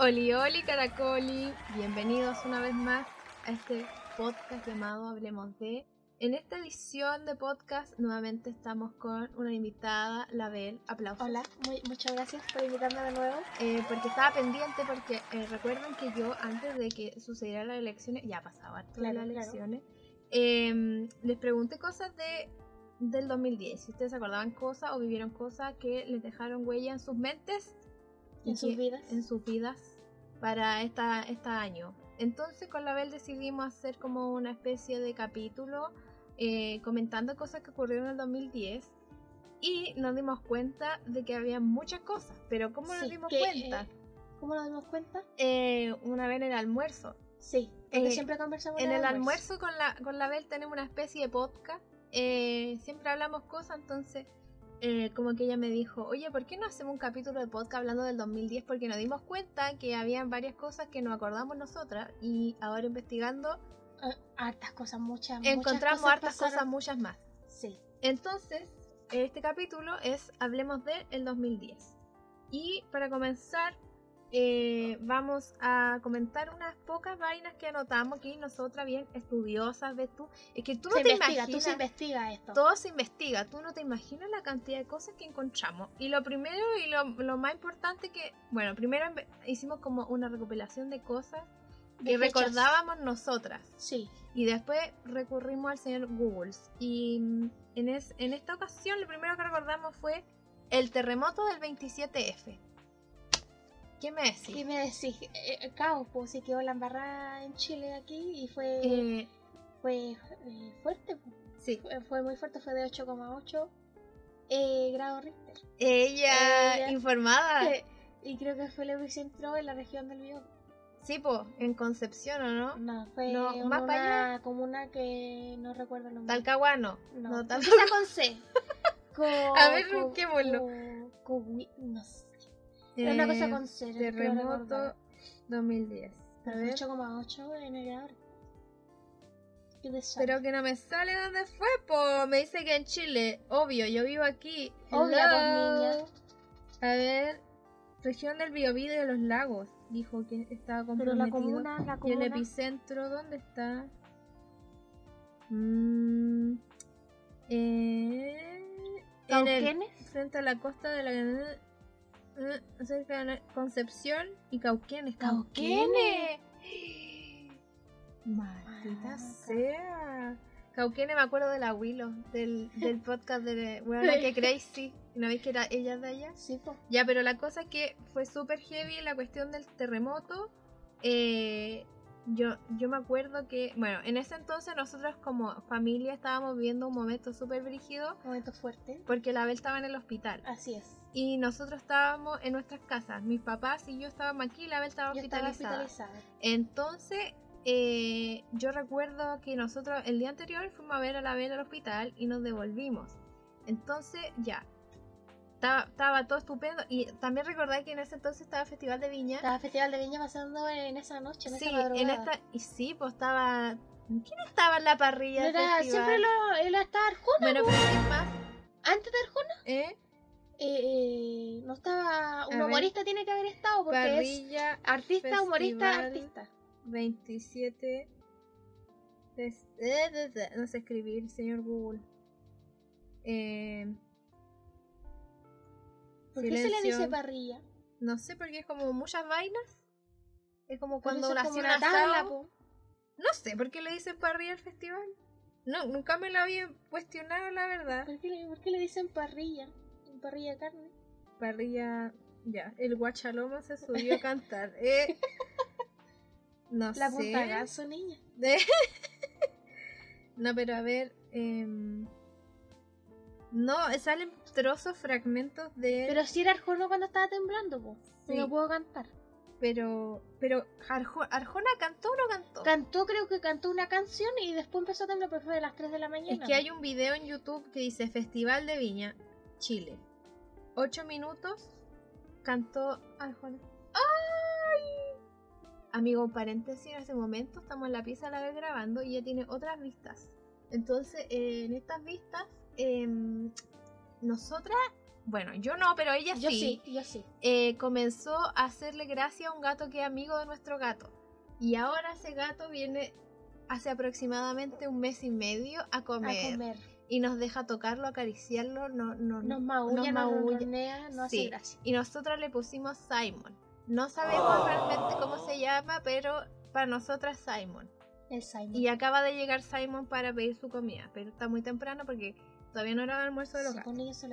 Oli, oli, caracoli. Bienvenidos una vez más a este podcast llamado Hablemos de. En esta edición de podcast nuevamente estamos con una invitada, Label. Aplausos. Hola, muy, muchas gracias por invitarme de nuevo. Eh, porque estaba pendiente, porque eh, recuerden que yo antes de que sucedieran las elecciones, ya pasaba todas Claro, las claro. elecciones, em, les pregunté cosas de del 2010, si ustedes acordaban cosas o vivieron cosas que les dejaron huella en sus mentes En sus vidas. en sus vidas para esta, este año. Entonces con la Bel decidimos hacer como una especie de capítulo eh, comentando cosas que ocurrieron en el 2010 y nos dimos cuenta de que había muchas cosas, pero ¿cómo nos Sí, dimos que, cuenta? eh, ¿Cómo nos dimos cuenta? Eh, una vez en el almuerzo. Sí, porque eh, siempre conversamos En el almuerzo con la, con la Bel tenemos una especie de podcast. eh, siempre hablamos cosas, entonces eh, como que ella me dijo, oye, ¿por qué no hacemos un capítulo de podcast hablando del 2010? Porque nos dimos cuenta que habían varias cosas que nos acordamos nosotras y ahora investigando Eh, hartas cosas, muchas. encontramos muchas hartas pasaron. cosas, muchas más. Sí. Entonces, este capítulo es Hablemos de el 2010. Y para comenzar, eh, vamos a comentar unas pocas vainas que anotamos aquí nosotras, bien estudiosas, ves tú. Es que tú no se te investiga, imaginas. tú se investiga esto. todo se investiga, tú no te imaginas la cantidad de cosas que encontramos. Y lo primero y lo, lo más importante que, bueno, primero hicimos como una recopilación de cosas que recordábamos nosotras. Sí. Y después recurrimos al señor Google. Y en, es- en esta ocasión lo primero que recordamos fue el terremoto del 27F. ¿Qué me decís? ¿Qué me decís? Eh, eh, caos, pues sí quedó la embarrada en Chile aquí y fue, Eh, fue eh, fuerte. pues. sí. Fue, fue muy fuerte, fue de 8,8 eh, grados Richter. Ella, Ella- informada. Y creo que fue el epicentro en la región del Biobío. Sí, po, en Concepción, ¿o no? No, fue No, en más para una comuna que no recuerdo el nombre. Talcahuano. No, No, Tal- empieza con C. Co- A ver, busquémoslo. co- co- no sé. Era una cosa con C. creo Terremoto recordar. 2010. A ver. 8,8 en el. Pero que no me sale dónde fue, po. Me dice que en Chile. Obvio, yo vivo aquí. Obvia, pues, niña. A ver. Región del Biobío y de los lagos. Dijo que estaba Pero la comprometido. comuna, la ¿Y el comuna. epicentro dónde está? Mm, eh, en el, frente a la costa de la cerca de la- Concepción y Cauquenes. Cauquenes. Maldita Ah, sea. Cauquenes me acuerdo del abuelo, del, del podcast de bueno, que Crazy. ¿No veis que era ella de allá? Sí. Ya, pero la cosa es que fue súper heavy la cuestión del terremoto. Eh, yo, yo me acuerdo que, bueno, en ese entonces nosotros como familia estábamos viviendo un momento súper brígido Momento fuerte. porque la Bel estaba en el hospital Así es. Y nosotros estábamos en nuestras casas. Mis papás y yo estábamos aquí y la Bel estaba Yo estaba hospitalizada. Entonces, eh, yo recuerdo que nosotros el día anterior fuimos a ver a la Bel al hospital y nos devolvimos. Entonces, ya. Estaba, estaba todo estupendo. Y también recordé que en ese entonces estaba Festival de Viña. Estaba Festival de Viña pasando en esa noche, en sí, esa madrugada. en esta. Y sí, pues estaba. ¿Quién estaba en la parrilla? del Era, festival? siempre lo, él estaba Arjona. Bueno, pero ¿quién más? Antes de Arjona, ¿Eh? Eh, no estaba. Un A ver. humorista tiene que haber estado porque es artista, humorista, artista. 27. Fes- eh, de- de- No sé escribir, señor Google. Eh, ¿Por qué se le dice parrilla? No sé, porque es como muchas vainas. Es como cuando asado. po. No sé por qué le dicen parrilla al festival. No, nunca me lo había cuestionado, la verdad. ¿Por qué, le, por qué le dicen parrilla? Parrilla de carne. Parrilla. Ya, el guachaloma se subió a cantar. Eh, no La sé. punta ganso, niña. De- no, pero a ver. em, No, salen trozos, fragmentos de. Pero si era Arjona cuando estaba temblando, po. Sí. No puedo cantar. Pero. Pero. Arjo- ¿Arjona cantó o no cantó? Cantó, creo que cantó una canción y después empezó a temblar, pero fue de las 3 de la mañana. es que hay un video en YouTube que dice Festival de Viña, Chile. Ocho minutos cantó Arjona. ¡Ay! Amigo, paréntesis, en ese momento estamos en la pieza a la vez grabando y ella tiene otras vistas. Entonces, eh, en estas vistas, em, nosotras bueno, yo no, pero ella Yo sí, sí, yo sí. eh, comenzó a hacerle gracia a un gato que es amigo de nuestro gato. Y ahora ese gato viene hace aproximadamente un mes y medio a A comer. Y nos deja tocarlo, acariciarlo, no, no, Nos maulla, nos maulla. no Sí. hace gracia. Y nosotros le pusimos Simon. No sabemos realmente cómo se llama, pero para nosotras Simon. El Simon. Y acaba de llegar Simon para pedir su comida, pero está muy temprano porque todavía no era el almuerzo de los Se pone eso.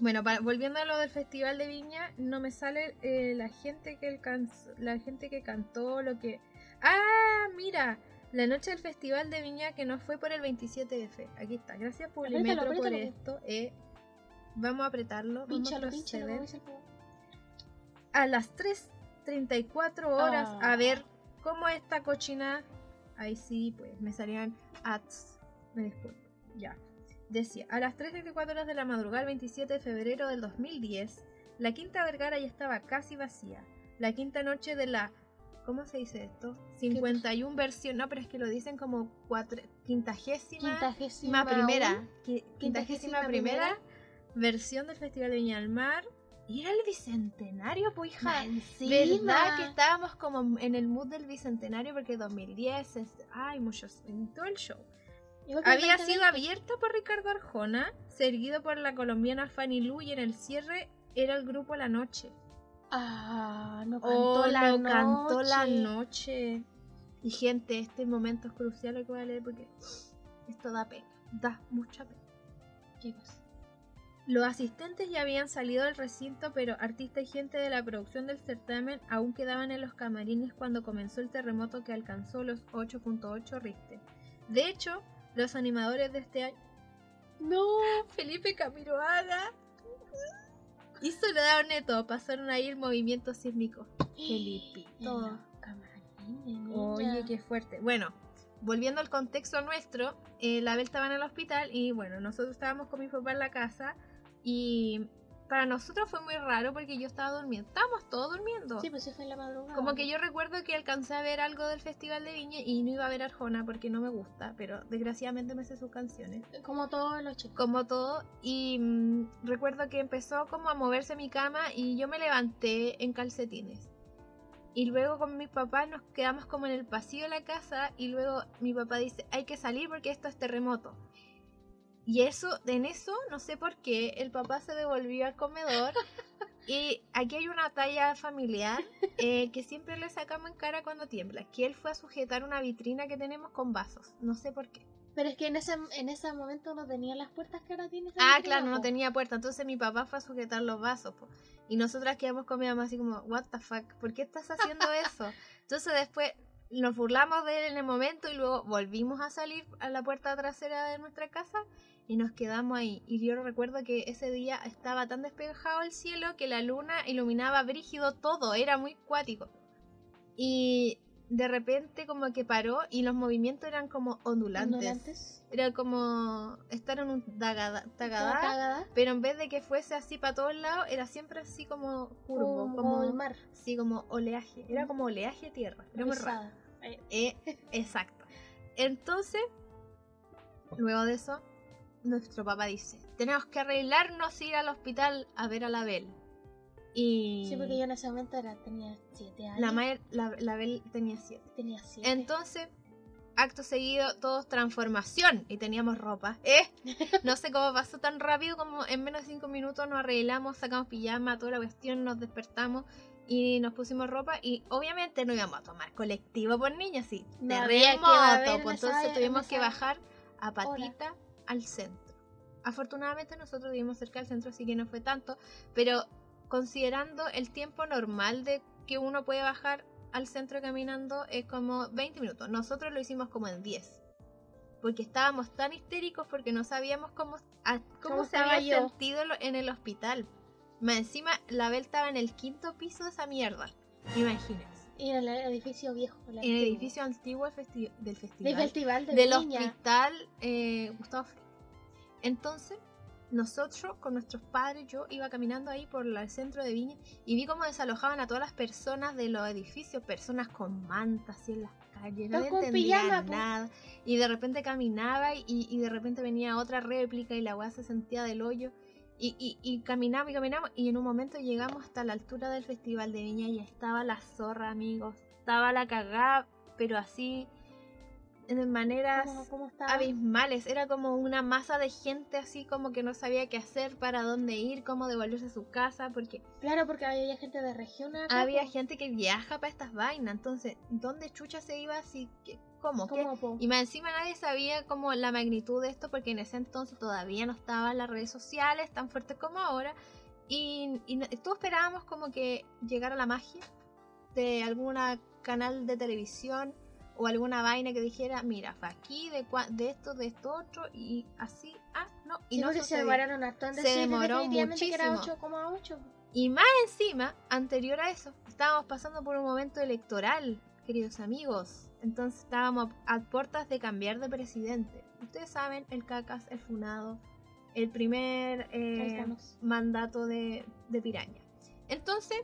Bueno, volviendo a lo del Festival de Viña, no me sale eh, la gente que alcanzó, la gente que cantó, lo que... Ah, mira, la noche del Festival de Viña que no fue por el 27F. Aquí está, gracias Publimetro Apriétalo, por esto. eh. vamos a apretarlo, vamos a Pínchalo, pínchalo, proceder juego. a las 3.34 horas Ah. a ver cómo esta cochina... Ahí sí, pues me salían ads. Me disculpo. Ya. Decía, a las 3.34 horas de la madrugada, el 27 de febrero del 2010, la Quinta Vergara ya estaba casi vacía. La quinta noche de la... ¿Cómo se dice esto? 51 versión... No, pero es que lo dicen como cuatro, quintagésima... Quintagésima primera. qui- Quintagésima Quintagésima primera, primera. versión del Festival de Viña del Mar. Y era el bicentenario, pues hija. ¿Verdad que estábamos como en el mood del bicentenario? Porque 2010 es. Ay, muchos. En todo el show. Había 2020. sido abierta por Ricardo Arjona, seguido por la colombiana Fanny Lu, y en el cierre era el grupo La Noche. Ah, no Oh, cantó la lo noche. cantó la noche. Y gente, este momento es crucial lo que voy a leer porque esto da pena. Da mucha pena. ¿Qué cosa? Los asistentes ya habían salido del recinto, pero artistas y gente de la producción del certamen aún quedaban en los camarines cuando comenzó el terremoto que alcanzó los 8.8 Richter. De hecho, los animadores de este año, No. Felipe Camiroaga y Soledad Neto, pasaron ahí el movimiento sísmico. Felipito. Oye, qué fuerte. Bueno, volviendo al contexto nuestro, eh, la Bel estaba en el hospital y bueno, nosotros estábamos con mi papá en la casa y para nosotros fue muy raro porque yo estaba durmiendo. Estábamos todos durmiendo. Sí, pues eso fue en la madrugada. Como que yo recuerdo que alcancé a ver algo del Festival de Viña y no iba a ver Arjona porque no me gusta, pero desgraciadamente me sé sus canciones. Como todos los chicos. Como todo, y mm, recuerdo que empezó como a moverse mi cama y yo me levanté en calcetines. Y luego con mis papás nos quedamos como en el pasillo de la casa y luego mi papá dice, hay que salir porque esto es terremoto. Y eso, en eso, no sé por qué, el papá se devolvió al comedor y aquí hay una talla familiar eh, que siempre le sacamos en cara cuando tiembla, que él fue a sujetar una vitrina que tenemos con vasos, no sé por qué. Pero es que en ese, en ese momento no tenía las puertas que ahora tiene. Ah, claro, no tenía puerta. Entonces mi papá fue a sujetar los vasos. po. Y nosotras quedamos con mi mamá así como, what the fuck, ¿por qué estás haciendo eso? Entonces después nos burlamos de él en el momento y luego volvimos a salir a la puerta trasera de nuestra casa y nos quedamos ahí. Y yo recuerdo que ese día estaba tan despejado el cielo que la luna iluminaba brígido todo, era muy cuático. Y de repente como que paró y los movimientos eran como ondulantes. Ondulantes. Era como estar en un tagada, tagadá, Tagada, pero en vez de que fuese así para todos lados, era siempre así como curvo, como, como, el mar. sí, como oleaje. Era como oleaje tierra. Era muy raro. Eh, exacto. Entonces, luego de eso, nuestro papá dice, tenemos que arreglarnos e ir al hospital a ver a la Bel. Y Sí, porque yo en ese momento era, tenía 7 años. la, Mayer- la, la Bel tenía siete. tenía 7. Entonces, acto seguido, todos transformación y teníamos ropa. ¿Eh? No sé cómo pasó tan rápido como en menos de 5 minutos nos arreglamos, sacamos pijama, toda la cuestión, nos despertamos y nos pusimos ropa y obviamente no íbamos a tomar colectivo por niños, sí. No terremoto, pues entonces en tuvimos que bajar a patita al centro. Afortunadamente nosotros vivimos cerca del centro, así que no fue tanto, pero considerando el tiempo normal de que uno puede bajar al centro caminando es como 20 minutos. Nosotros lo hicimos como en 10. Porque estábamos tan histéricos porque no sabíamos cómo, a- cómo, ¿Cómo se había yo? sentido en el hospital. Más encima, la Bel estaba en el quinto piso de esa mierda. Imagínense. En el edificio viejo. el En el edificio antiguo del festi- del Del festival festival de del Viña. hospital eh, Gustavo Frey. Entonces, nosotros con nuestros padres, yo iba caminando ahí por el centro de Viña y vi cómo desalojaban a todas las personas de los edificios, personas con mantas así en las calles, no entendía pijama, nada. Y de repente caminaba y, y de repente venía otra réplica y la weá se sentía del hoyo. Y, y, y caminamos y caminamos y en un momento llegamos hasta la altura del Festival de Viña y estaba la zorra, amigos. Estaba la cagada, pero así de maneras ¿Cómo, cómo estaba? abismales. Era como una masa de gente así como que no sabía qué hacer, para dónde ir, cómo devolverse a su casa, porque Claro, porque había gente de región acá, había gente que viaja para estas vainas. Entonces, ¿dónde chucha se iba así? ¿Qué- ¿Cómo? Y más encima nadie sabía como la magnitud de esto porque en ese entonces todavía no estaban las redes sociales tan fuertes como ahora. Y, y todos esperábamos como que llegara la magia de alguna canal de televisión o alguna vaina que dijera, mira, fue aquí, de, cua- de esto, de esto otro, y así, ah, no, y Sí, no se demoraron en Se demoró era muchísimo. 8,8. Y más encima, anterior a eso, estábamos pasando por un momento electoral, queridos amigos. Entonces estábamos a puertas de cambiar de presidente. Ustedes saben, el cacas, el funado, el primer eh, mandato de, de Piraña. Entonces,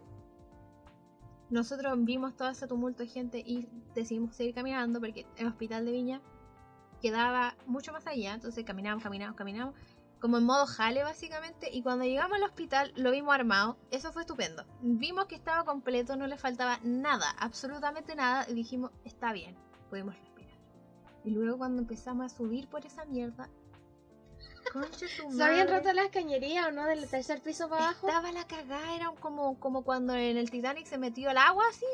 nosotros vimos todo ese tumulto de gente y decidimos seguir caminando porque el hospital de Viña quedaba mucho más allá. Entonces caminamos, caminamos, caminamos como en modo jale básicamente y cuando llegamos al hospital lo vimos armado, eso fue estupendo. Vimos que estaba completo, no le faltaba nada, absolutamente nada y dijimos, está bien, podemos respirar. Y luego cuando empezamos a subir por esa mierda, ¿Se habían roto las cañerías o no del tercer piso para abajo? Estaba la cagada, era como, como cuando en el Titanic se metió el agua así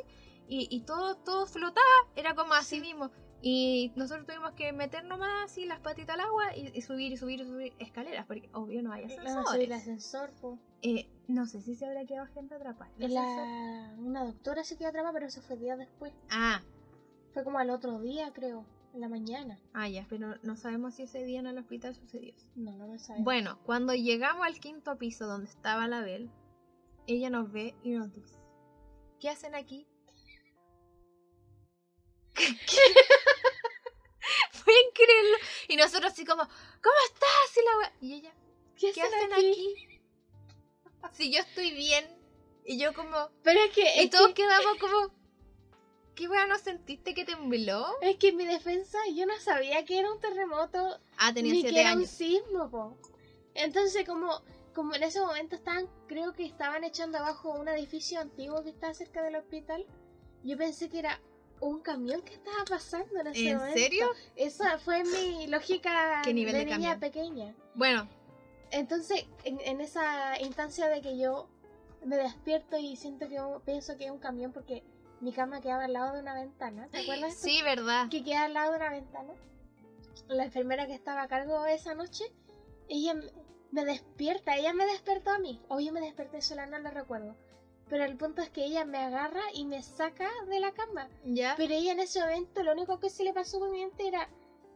y, y todo, todo flotaba, era como así Sí. mismo. Y nosotros tuvimos que meter nomás así las patitas al agua y, y subir y subir y subir escaleras, porque obvio no hay soy el ascensor, po. Eh, no sé si se habrá quedado gente atrapada. ¿El ascensor? La... Una doctora se quedó atrapada, pero eso fue días después. Ah, Fue como al otro día, creo, en la mañana. ah, ya, pero no sabemos si ese día en el hospital sucedió. No, no lo sabemos. Bueno, cuando llegamos al quinto piso donde estaba la Bel, ella nos ve y nos dice, ¿qué hacen aquí? Fue increíble. Y nosotros así como, ¿cómo estás? Y, la wea- y ella, ¿qué, ¿qué hacen aquí? Si yo estoy bien. Y yo como, Pero es que, y es, todos que, quedamos como, ¿qué wea no sentiste que tembló? es que en mi defensa yo no sabía que era un terremoto Ah, tenía ni que era un sismo, po. Entonces, como, como en ese momento estaban, creo que estaban echando abajo un edificio antiguo que está cerca del hospital, yo pensé que era un camión que estaba pasando en ese ¿En momento. serio? Esa fue mi lógica ¿Qué nivel de, de niña pequeña. Bueno, Entonces, en, en esa instancia de que yo me despierto y siento que pienso que es un camión porque mi cama quedaba al lado de una ventana, ¿te acuerdas? esto? sí, ¿verdad? que queda al lado de una ventana. La enfermera que estaba a cargo esa noche, ella me despierta, ella me despertó a mí. O yo me desperté sola, no lo recuerdo. Pero el punto es que ella me agarra y me saca de la cama. Ya. Pero ella en ese momento lo único que se le pasó por mi mente era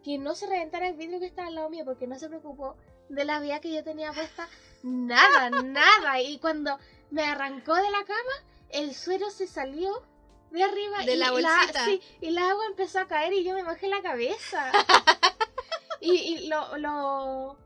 que no se reventara el vidrio que estaba al lado mío porque no se preocupó de la vía que yo tenía puesta. Nada, nada. Y cuando me arrancó de la cama, el suero se salió de arriba De y la bolsita. sí, y el agua empezó a caer y yo me mojé la cabeza. y y lo, lo,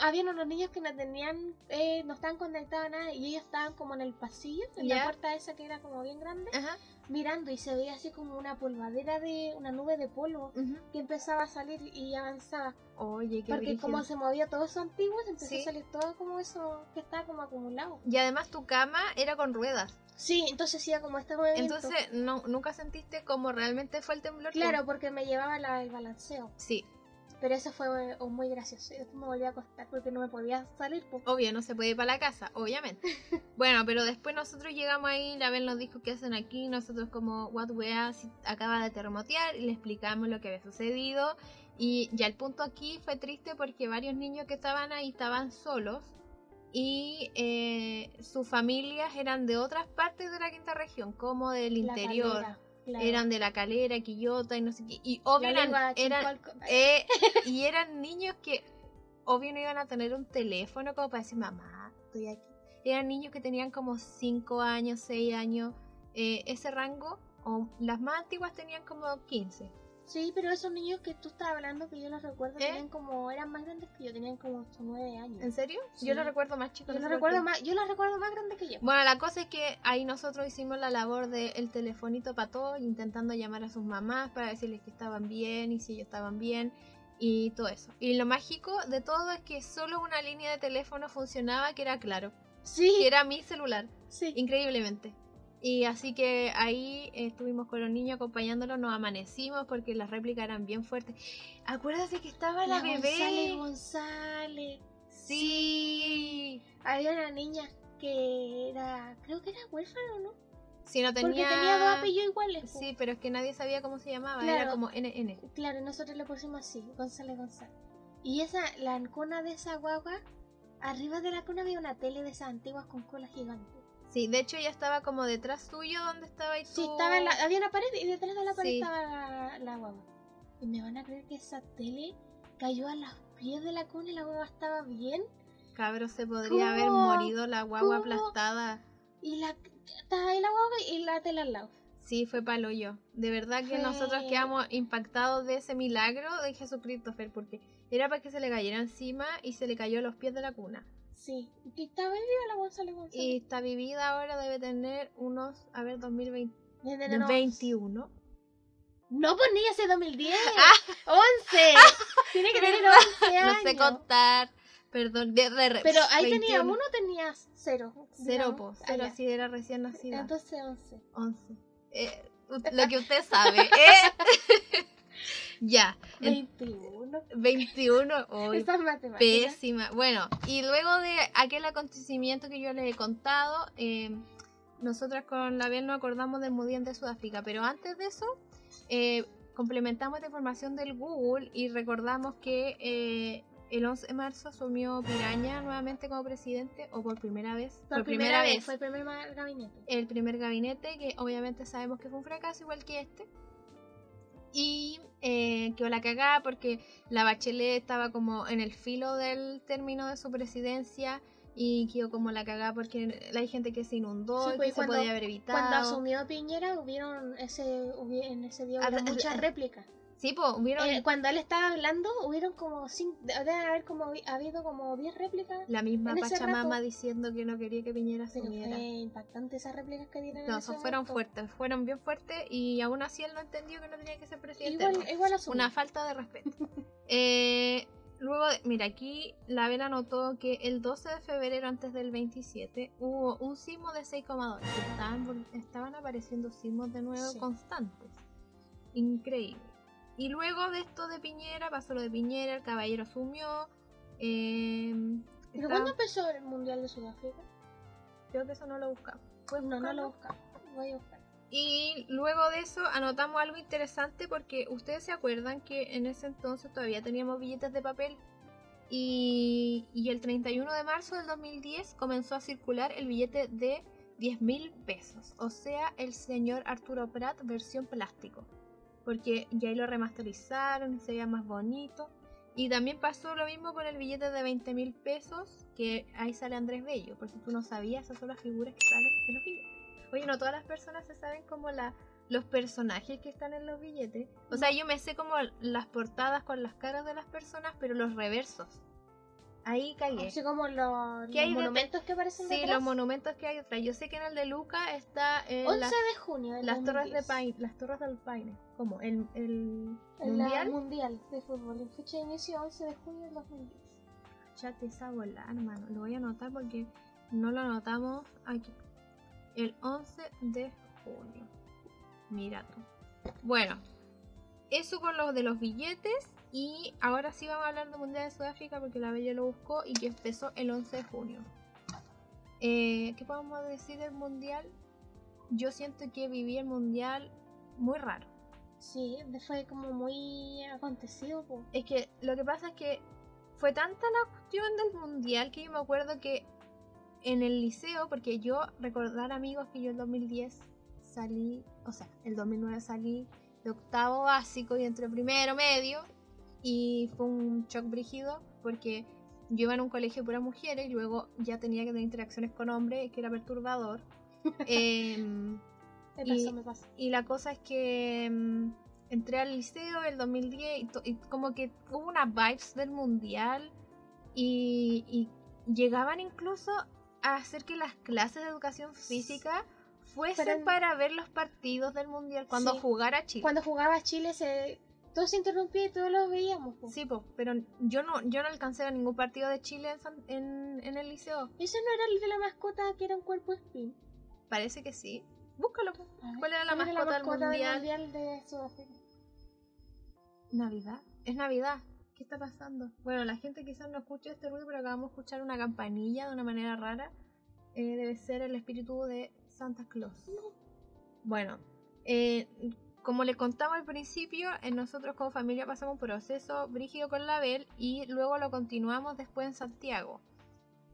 habían unos niños que no tenían, eh, no estaban conectados a nada y ellos estaban como en el pasillo, en la puerta esa que era como bien grande Ajá. mirando y se veía así como una polvadera de una nube de polvo que empezaba a salir y avanzaba. Oye, qué Porque como se movía todo eso antiguo, empezó Sí. a salir todo como eso que estaba como acumulado. Y además tu cama era con ruedas. Sí, entonces hacía como este movimiento. Entonces, no, nunca sentiste como realmente fue el temblor. claro, porque me llevaba la- el balanceo. Sí, Pero eso fue eh, muy gracioso. Y después me volví a acostar porque no me podía salir. obvio, no se puede ir para la casa, obviamente. bueno, pero después nosotros llegamos ahí, la Bel nos dijo qué hacen aquí, nosotros como, what wea, si acaba de terremotear, y le explicamos lo que había sucedido. Y ya el punto aquí fue triste porque varios niños que estaban ahí estaban solos y eh, sus familias eran de otras partes de la quinta región, como del La interior. calera, claro. Eran de la calera, Quillota y no sé qué. Y obvio eran, eh, y eran niños que obvio no iban a tener un teléfono como para decir, mamá, estoy aquí. Eran niños que tenían como 5 años, 6 años, eh, ese rango. O las más antiguas tenían como 15. Sí, pero esos niños que tú estabas hablando, que yo los recuerdo, ¿Eh? tenían como, eran más grandes que yo, tenían como 8 o 9 años. ¿En serio? Sí. Yo lo recuerdo más chico. Yo los recuerdo más, yo los recuerdo más grandes que yo. Bueno, la cosa es que ahí nosotros hicimos la labor del telefonito para todos, intentando llamar a sus mamás para decirles que estaban bien y si ellos estaban bien. y todo eso. Y lo mágico de todo es que solo una línea de teléfono funcionaba que era claro, Sí, que era mi celular, sí. increíblemente. Y así que ahí estuvimos con los niños acompañándolos, nos amanecimos porque las réplicas eran bien fuertes. Acuérdate que estaba la, bebé. González González. Sí. Había una niña que era, creo que era huérfana, ¿no? Si no tenía. Porque tenía dos apellidos iguales. Sí, pero es que nadie sabía cómo se llamaba, era como NN. Claro, nosotros le pusimos así, González González. Y esa, la cuna de esa guagua, arriba de la cuna había una tele de esas antiguas con cola gigante. Sí, de hecho ella estaba como detrás tuyo donde estaba Sí, tú. estaba en la- había una pared y detrás de la pared Sí. estaba la, guagua. Y me van a creer que esa tele cayó a los pies de la cuna y la guagua estaba bien. Cabro, se podría haber morido la guagua ¿Cómo? aplastada. Y la estaba ahí la guagua y la tele al lado. Sí, fue palo yo. De verdad que Fue- nosotros quedamos impactados de ese milagro de Jesucristo, Fer, porque era para que se le cayera encima y se le cayó a los pies de la cuna. Sí, y estaba viva la González González. Y está vivida ahora, debe tener unos, a ver, 2020, Debe tener unos- 21. No, pues niña, hace 2010. Ah. 11. Tiene que tener ¿Verdad? 11 No años. sé contar. Perdón, de, de- Pero ahí tenía 21. uno, tenías cero. Cero. Ah, Cero, ya. sí, era recién nacida. Entonces 11. 11. Eh, lo que usted sabe. ¿eh? Ya. en- 21. 21. Hoy. Estas matemáticas. Pésima. Bueno, y luego de aquel acontecimiento que yo les he contado, eh, nosotras con la Bel nos acordamos del Mundial de Sudáfrica, pero antes de eso, eh, complementamos esta información del Google y recordamos que eh, el 11 de marzo asumió Piraña nuevamente como presidente, o por primera vez. Por, primera, vez. Fue el primer gabinete. el primer gabinete, que obviamente sabemos que fue un fracaso igual que este. Y eh, quedó la cagada porque la Bachelet estaba como en el filo del término de su presidencia y quedó como la cagada porque hay gente que se inundó Sí, y pues, que y cuando- se podía haber evitado. Cuando asumió Piñera, hubieron ese, hubi- en ese día hubieron muchas réplicas. Sí, pues hubieron Eh, cuando él estaba hablando, hubieron como cinco, debe haber como ha habido como 10 réplicas. la misma Pachamama diciendo que no quería que Piñera asumiera. fue impactante esas réplicas que dieron. en No, ese son- fueron fuertes, fueron bien fuertes y aún así él no entendió que no tenía que ser presidente. Igual, igual. Una falta de respeto. Eh, luego, de- mira, aquí la Vela notó que el 12 de febrero, antes del 27, hubo un sismo de 6,2. que Estaban, estaban apareciendo sismos de nuevo Sí. constantes. Increíble. Y luego de esto de Piñera, pasó lo de Piñera, el caballero asumió. eh, ¿Pero estaba- cuándo empezó el Mundial de Sudáfrica? Creo que eso no lo buscamos. Pues no, no lo buscamos. Voy a buscar. Y luego de eso anotamos algo interesante porque ustedes se acuerdan que en ese entonces todavía teníamos billetes de papel y, y el 31 de marzo del 2010 comenzó a circular el billete de 10 mil pesos, o sea, el señor Arturo Prat versión plástico, porque ya ahí lo remasterizaron, se veía más bonito. Y también pasó lo mismo con el billete de 20 mil pesos, que ahí sale Andrés Bello, por si tú no sabías, esas son las figuras que salen en los billetes. Oye, no todas las personas se saben como la, los personajes que están en los billetes. O sea, yo me sé como las portadas con las caras de las personas, pero los reversos. Ahí cagué. Así como los, ¿Qué hay los de- monumentos que aparecen Sí, detrás. los monumentos que hay detrás. Yo sé que en el de Luca está eh, 11 las, de junio del las torres de 2010. Paine, las torres del Paine. ¿Cómo? El, el En la mundial. mundial de fútbol. En fecha de inicio 11 de junio del 2010. Chate esa bola, hermano. Lo voy a anotar porque no lo anotamos aquí. El 11 de junio. Mira tú. Bueno, eso con lo de los billetes. Y ahora sí vamos a hablar del Mundial de Sudáfrica porque la Bella lo buscó y que empezó el 11 de junio. Eh, ¿Qué podemos decir del Mundial? Yo siento que viví el Mundial muy raro. Sí, fue como muy acontecido. po. Es que lo que pasa es que fue tanta la cuestión del mundial que yo me acuerdo que en el liceo, porque yo recordar amigos que yo en 2010 salí, o sea, el 2009 salí de octavo básico y entre primero medio y fue un shock brígido porque yo iba en un colegio de puras mujeres y luego ya tenía que tener interacciones con hombres, que era perturbador. Em, Me Y- me y la cosa es que mm, entré al liceo el 2010 y, como que hubo unas vibes del mundial y, y llegaban incluso a hacer que las clases de educación física fuesen para ver los partidos del mundial cuando Sí. jugara Chile. Cuando jugaba Chile se todo se interrumpía y todos lo veíamos. po. Sí, po, pero yo no, yo no alcancé a ningún partido de Chile en, San- en, en el liceo. Ese no era el de la mascota que era un cuerpo spin. Parece que sí. Búscalo. ver, ¿Cuál era la ¿cuál mascota, del mascota mundial? mundial de Sudáfrica? Navidad. Es Navidad. ¿Qué está pasando? Bueno, la gente quizás no escuche este ruido, pero acabamos de escuchar una campanilla de una manera rara. Eh, debe ser el espíritu de Santa Claus. Bueno, eh, como le contaba al principio, nosotros como familia pasamos un proceso brígido con la Bel y luego lo continuamos después en Santiago.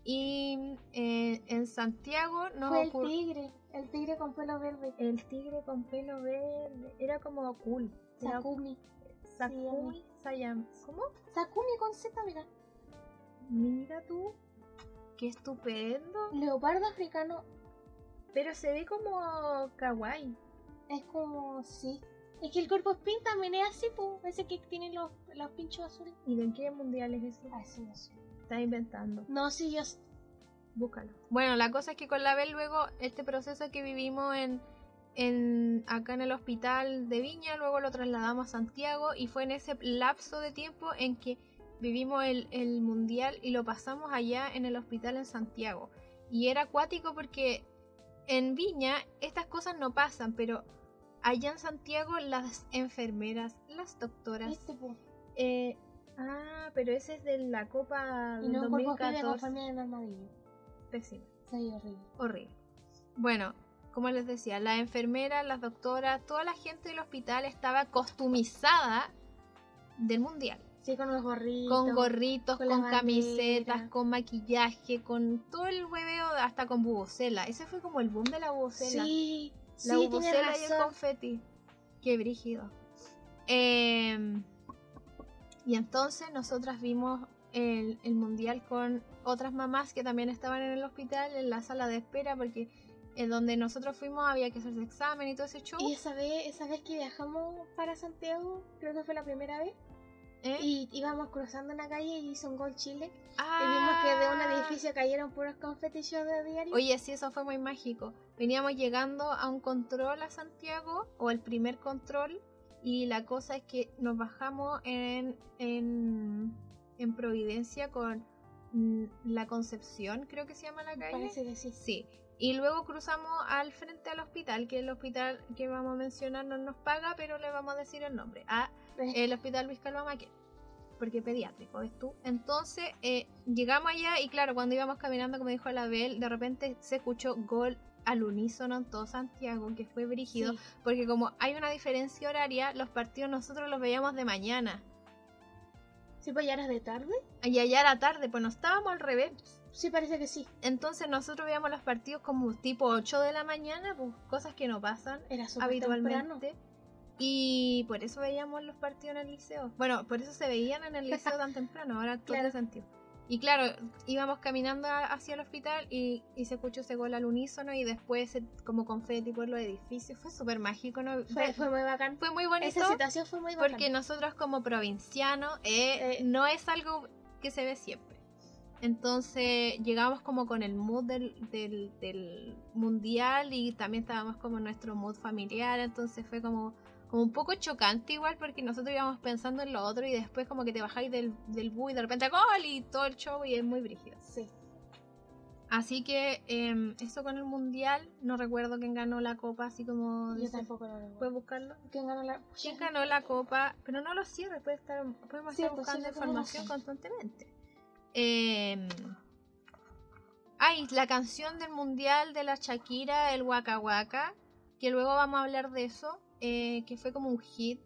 Y eh, en Santiago nos Fue el tigre, el tigre con pelo verde. El tigre con pelo verde. Era como cool. Sakumi. Sakumi Sayam. ¿Cómo? Sakumi con Z, mira. Mira tú. Qué estupendo. Leopardo africano Pero se ve como kawaii. Es como, sí. Es que el cuerpo spin también es así, pues. Ese que tiene los, los pinchos azules. ¿Y de qué mundial es eso? Ah, sí, no sé. Está inventando. No, sí, yo. Búscalo. Bueno, la cosa es que con la Bel luego este proceso que vivimos en, en acá en el hospital de Viña, luego lo trasladamos a Santiago y fue en ese lapso de tiempo en que vivimos el, el mundial y lo pasamos allá en el hospital en Santiago. Y era acuático porque en Viña estas cosas no pasan, pero allá en Santiago las enfermeras, las doctoras... Este, pues. eh, ah, pero ese es de la Copa Y no un cuerpo spin de 2014. conformidad en armadillo. Pésimo Se ve horrible. horrible. Bueno, como les decía, la enfermera, las doctoras, toda la gente del hospital estaba costumizada del mundial. Sí, con los gorritos. Con gorritos, con con, camisetas, bandera. con maquillaje, con todo el hueveo, hasta con bubucela. Ese fue como el boom de la bubucela. Sí, la sí, y el confeti. Qué brígido. Em, y entonces nosotras vimos el, el mundial con otras mamás que también estaban en el hospital, en la sala de espera, porque en donde nosotros fuimos había que hacerse examen y todo ese show. Y esa vez, esa vez que viajamos para Santiago, creo que fue la primera vez, ¿Eh? y íbamos cruzando una calle y hizo un gol Chile. Ah. Y vimos que de un edificio cayeron puros confetis de diario. Oye, sí, eso fue muy mágico. Veníamos llegando a un control a Santiago, o el primer control, y la cosa es que nos bajamos en, en, en Providencia con mm, la Concepción, creo que se llama la calle. Parece que sí. Sí. Y luego cruzamos al frente al hospital, que el hospital que vamos a mencionar no nos paga, pero le vamos a decir el nombre. A el hospital Luis Calva Maquet, porque pediátrico, ¿ves tú? Entonces eh, llegamos allá y claro, cuando íbamos caminando, como dijo la Bel, de repente se escuchó gol al unísono en todo Santiago, que fue brígido, Sí. porque como hay una diferencia horaria, los partidos nosotros los veíamos de mañana. ¿Sí, pues ya eras de tarde? Y allá era tarde, pues no estábamos al revés. Sí, parece que sí. Entonces nosotros veíamos los partidos como tipo 8 de la mañana, pues cosas que no pasan Era súper temprano. habitualmente. Y por eso veíamos los partidos en el liceo. Bueno, por eso se veían en el liceo tan temprano, ahora todo Claro. sentido. Y claro, íbamos caminando hacia el hospital y, y se escuchó ese gol al unísono y después como confeti por los edificios. Fue súper mágico, ¿no? Fue, Fue, fue muy bacán. fue muy bonito Esa situación fue muy bacán. porque nosotros como provincianos eh, Eh. no es algo que se ve siempre. Entonces llegamos como con el mood del, del, del mundial y también estábamos como en nuestro mood familiar, entonces fue como, como un poco chocante igual porque nosotros íbamos pensando en lo otro y después como que te bajáis del, del bus y de repente gol y todo el show y es muy brígido. Sí. Así que em, eso con el mundial, no recuerdo quién ganó la copa, así como... Yo tampoco lo recuerdo. ¿Puedes buscarlo? ¿Quién ganó la.? ¿Quién ganó la copa? Pero no lo cierres, puede estar, podemos estar buscando cierto, información constantemente. Eh, ay, la canción del mundial de la Shakira, el Waka Waka, que luego vamos a hablar de eso, eh, que fue como un hit.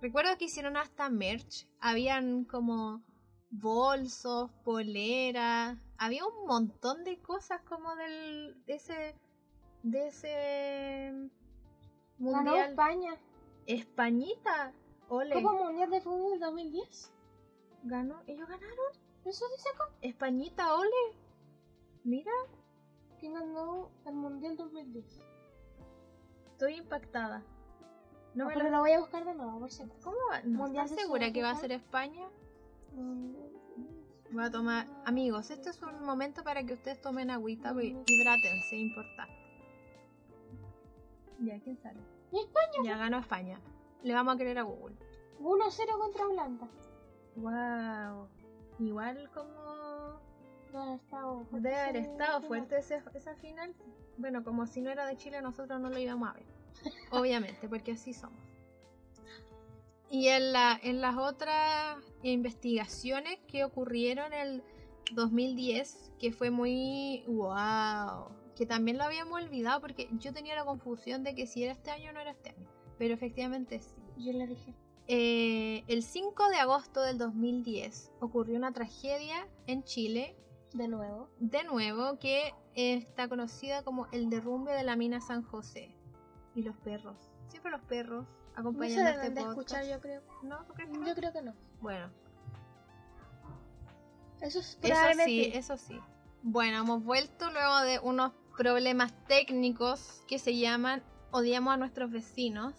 Recuerdo que hicieron hasta merch, habían como bolsos, poleras, había un montón de cosas como del de ese de ese Ganó mundial. España. Españita. Ole. Copa Mundial de Fútbol 2010. Ganó. Ellos ganaron. Eso dice acá. Españita, ole. Mira, ¿Quién ganó el Mundial 2010? estoy impactada. No me pero lo- lo voy a buscar de nuevo, por si acaso. ¿Cómo va? ¿No Mundial estás segura que va a ser España? Voy a tomar. Amigos, este es un momento para que ustedes tomen agüita. Mm. Hidrátense, importante. Ya, ¿quién sale? España. Ya ganó España. Le vamos a querer a Google. 1-0 contra Holanda. Wow. Igual como Debe haber estado fuerte debe haber ese estado final. fuerte ese- esa final. Bueno, como si no era de Chile, nosotros no lo íbamos a ver. Obviamente, porque así somos. Y en, la, en las otras investigaciones que ocurrieron el 2010, que fue muy wow, que también lo habíamos olvidado porque yo tenía la confusión de que si era este año o no era este año, pero efectivamente sí. Yo le dije. Eh, el 5 de agosto del 2010 ocurrió una tragedia en Chile, De nuevo. de nuevo, que está conocida como el derrumbe de la mina San José. Y los perros, siempre los perros No se acompañando deben este de escuchar, yo creo. ¿No? ¿Tú crees que no? Yo creo que no. Bueno, Eso es eso sí, eso sí. Bueno, hemos vuelto luego de unos problemas técnicos que se llaman odiamos a nuestros vecinos.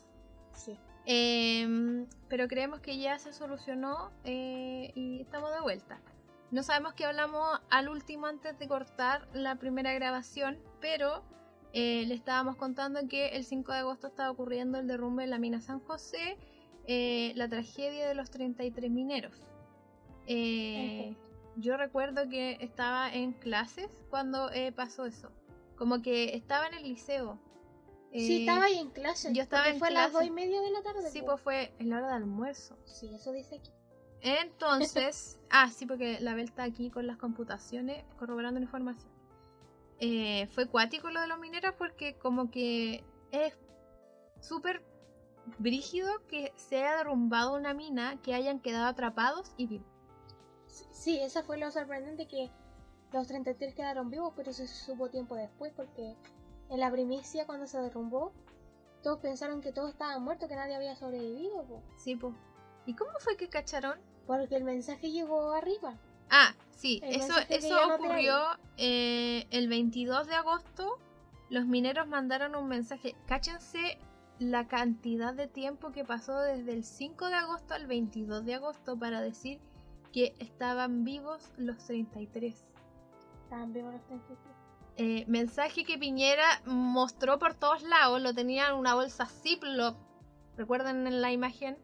Sí. Em, pero creemos que ya se solucionó eh, y estamos de vuelta. No sabemos qué hablamos al último antes de cortar la primera grabación, pero eh, le estábamos contando que el 5 de agosto estaba ocurriendo el derrumbe de la mina San José, eh, la tragedia de los 33 mineros. Yo recuerdo que estaba en clases cuando pasó eso. Como que estaba en el liceo. Sí, estaba ahí en clase. yo estaba en fue a las dos y media de la tarde. Sí, pues fue en la hora de almuerzo. Sí, eso dice aquí. Entonces, ah, sí, porque la Bel está aquí con las computaciones corroborando la información. Eh, fue cuático lo de los mineros porque como que es súper brígido que se haya derrumbado una mina, que hayan quedado atrapados y vivos. Sí, Sí, esa fue lo sorprendente que los 33 quedaron vivos, pero se supo tiempo después porque en la primicia cuando se derrumbó, todos pensaron que todos estaban muertos, que nadie había sobrevivido, po, Sí, po. ¿Y cómo fue que cacharon? porque el mensaje llegó arriba. Ah, sí, El eso, eso no ocurrió eh, el 22 de agosto. Los mineros mandaron un mensaje. Cáchense la cantidad de tiempo que pasó desde el 5 de agosto al 22 de agosto para decir que estaban vivos los 33. Estaban vivos los 33. Eh, mensaje que Piñera mostró por todos lados, lo tenía en una bolsa Ziploc. ¿Recuerdan en la imagen?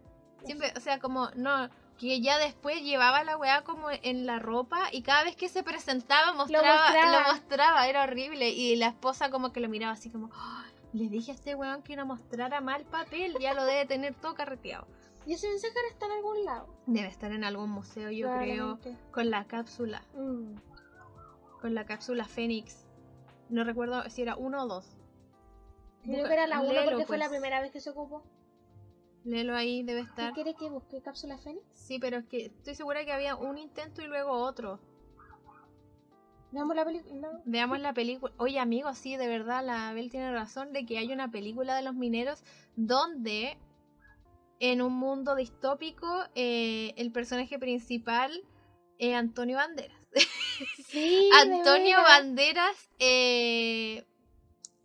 Siempre, o sea, como, no, que ya después llevaba la weá como en la ropa y cada vez que se presentaba mostraba, mostraba. lo mostraba, era horrible. Y la esposa como que lo miraba así como, "Ah, le dije a este weón que no mostrara mal papel, ya lo debe tener todo carreteado. Y ese mensaje ahora está en algún lado. Debe estar en algún museo, yo creo, con la cápsula, Mm. con la cápsula Fénix. No recuerdo si era uno o dos. Creo Busca- que era la 1 léelo, porque fue la pues. primera vez que se ocupó. Léelo ahí, debe ¿Qué estar. quiere que busque cápsula Fénix? Sí, pero es que estoy segura que había un intento y luego otro. Veamos la película. No. Veamos la película. Oye, amigos, sí, de verdad, la Bel tiene razón de que hay una película de los mineros donde en un mundo distópico eh, el personaje principal es Antonio Banderas. Sí, Antonio. Banderas, eh,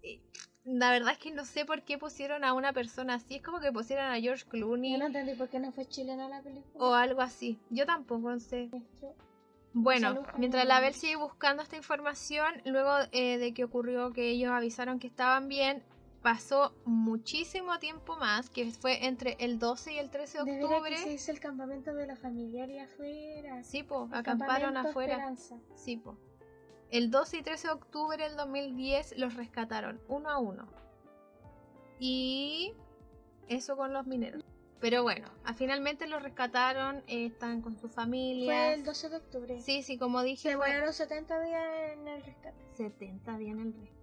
eh, la verdad es que no sé por qué pusieron a una persona así. Es como que pusieron a George Clooney Yo no entendí por qué no fue chilena la película. o algo así. Yo tampoco sé. Bueno, mientras la Bel sigue buscando esta información, luego eh, de que ocurrió que ellos avisaron que estaban bien, pasó muchísimo tiempo más, que fue entre el 12 y el 13 de De veras que octubre. se hizo el campamento de la familiaria afuera. Sí, po, El acamparon afuera. Esperanza. Sí, po. El 12 y 13 de octubre del 2010 los rescataron uno a uno. Y eso con los mineros. Pero bueno, finalmente los rescataron, eh, están con sus Fue familias. el 12 de octubre. Sí, sí, como dije, Se fue- demoraron 70 días en el rescate. 70 días en el rescate.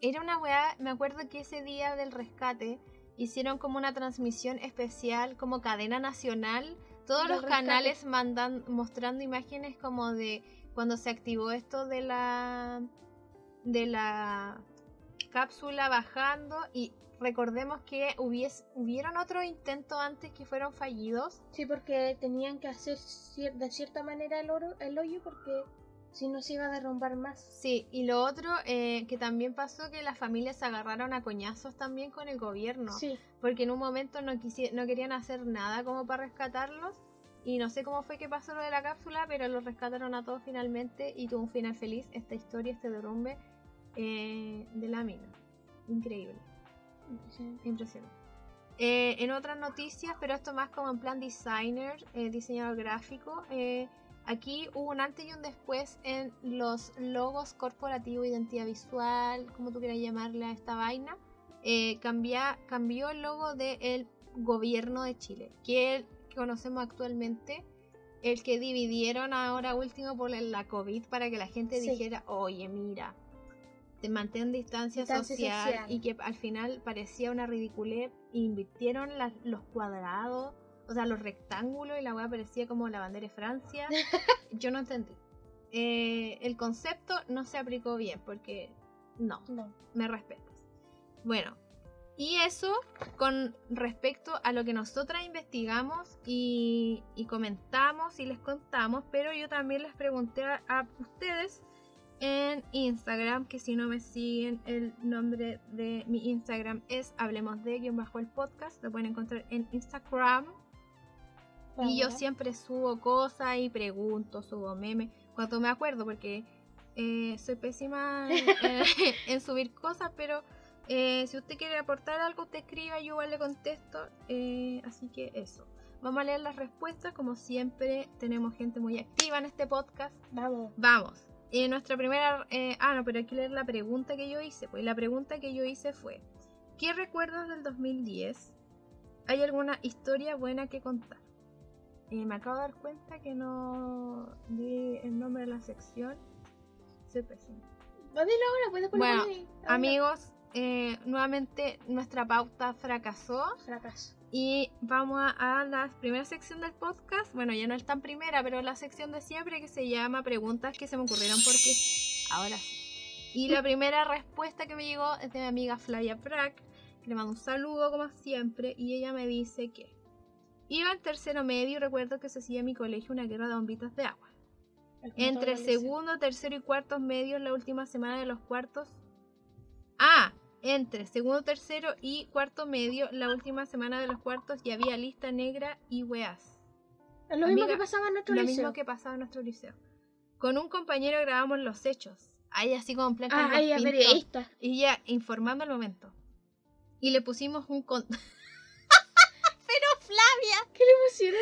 Era una weá, me acuerdo que ese día del rescate hicieron como una transmisión especial, como cadena nacional. Todos los rescate. canales mandan, mostrando imágenes como de cuando se activó esto de la de la cápsula bajando y recordemos que hubies, hubieron otros intentos antes que fueron fallidos Sí, porque tenían que hacer cier- de cierta manera el, oro, el hoyo porque si no se iba a derrumbar más. Sí, y lo otro eh, que también pasó que las familias se agarraron a coñazos también con el gobierno, Sí, porque en un momento no, no querían hacer nada como para rescatarlos, y no sé cómo fue que pasó lo de la cápsula, pero los rescataron a todos finalmente y tuvo un final feliz esta historia, este derrumbe eh, de la mina. Increíble, impresionante. impresionante. Eh, en otras noticias, pero esto más como en plan designer, eh, diseñador gráfico, eh, aquí hubo un antes y un después en los logos corporativos, identidad visual, como tú quieras llamarle a esta vaina. Eh, cambia- cambió el logo del gobierno de Chile, que el que conocemos actualmente, el que dividieron ahora último por la COVID para que la gente Sí. dijera, oye, mira, te mantén distancia, Distancia social, social. y que al final parecía una ridiculez, invirtieron los cuadrados, o sea, los rectángulos y la weá parecía como la bandera de Francia. Yo no entendí. Eh, el concepto no se aplicó bien porque no, No. me respetas. Bueno, y eso con respecto a lo que nosotras investigamos y, y comentamos y les contamos, pero yo también les pregunté a, a ustedes en Instagram, que si no me siguen, el nombre de mi Instagram es Hablemos de guion bajo el podcast, lo pueden encontrar en Instagram. Y yo siempre subo cosas y pregunto, subo memes, cuando me acuerdo, porque eh, soy pésima en, en- en subir cosas, pero eh, si usted quiere aportar algo, usted escriba, yo igual le contesto. eh, así que eso. Vamos a leer las respuestas, como siempre tenemos gente muy activa en este podcast. Vamos. Vamos. Nuestra primera... ah, no, pero hay que leer la pregunta que yo hice. Pues la pregunta que yo hice fue, ¿qué recuerdas del 2010? ¿Hay alguna historia buena que contar? Eh, me acabo de dar cuenta que no di el nombre de la sección. Soy pésima. No, dilo ahora, puedes ponerlo Bueno, ahí. Amigos, eh, nuevamente nuestra pauta fracasó Fracaso. y vamos a, a la primera sección del podcast. Bueno, ya no es tan primera, pero la sección de siempre que se llama Preguntas que se me ocurrieron porque sí. ahora sí. Y la primera respuesta que me llegó es de mi amiga Flavia Prack, que le mando un saludo como siempre, y ella me dice que iba en tercero medio y recuerdo que se hacía en mi colegio una guerra de bombitas de agua. Entre segundo, tercero y cuartos medios, la última semana de los cuartos. Ah, entre segundo, tercero y cuarto medio, la última semana de los cuartos, y había lista negra y weas. Es lo mismo que pasaba en nuestro Lo liceo. mismo que pasaba en nuestro liceo. Con un compañero grabamos los hechos. Ahí así como en plan Ah, periodista. Y ya informando el momento. Y le pusimos un con... Flavia, ¿Qué le pusieron?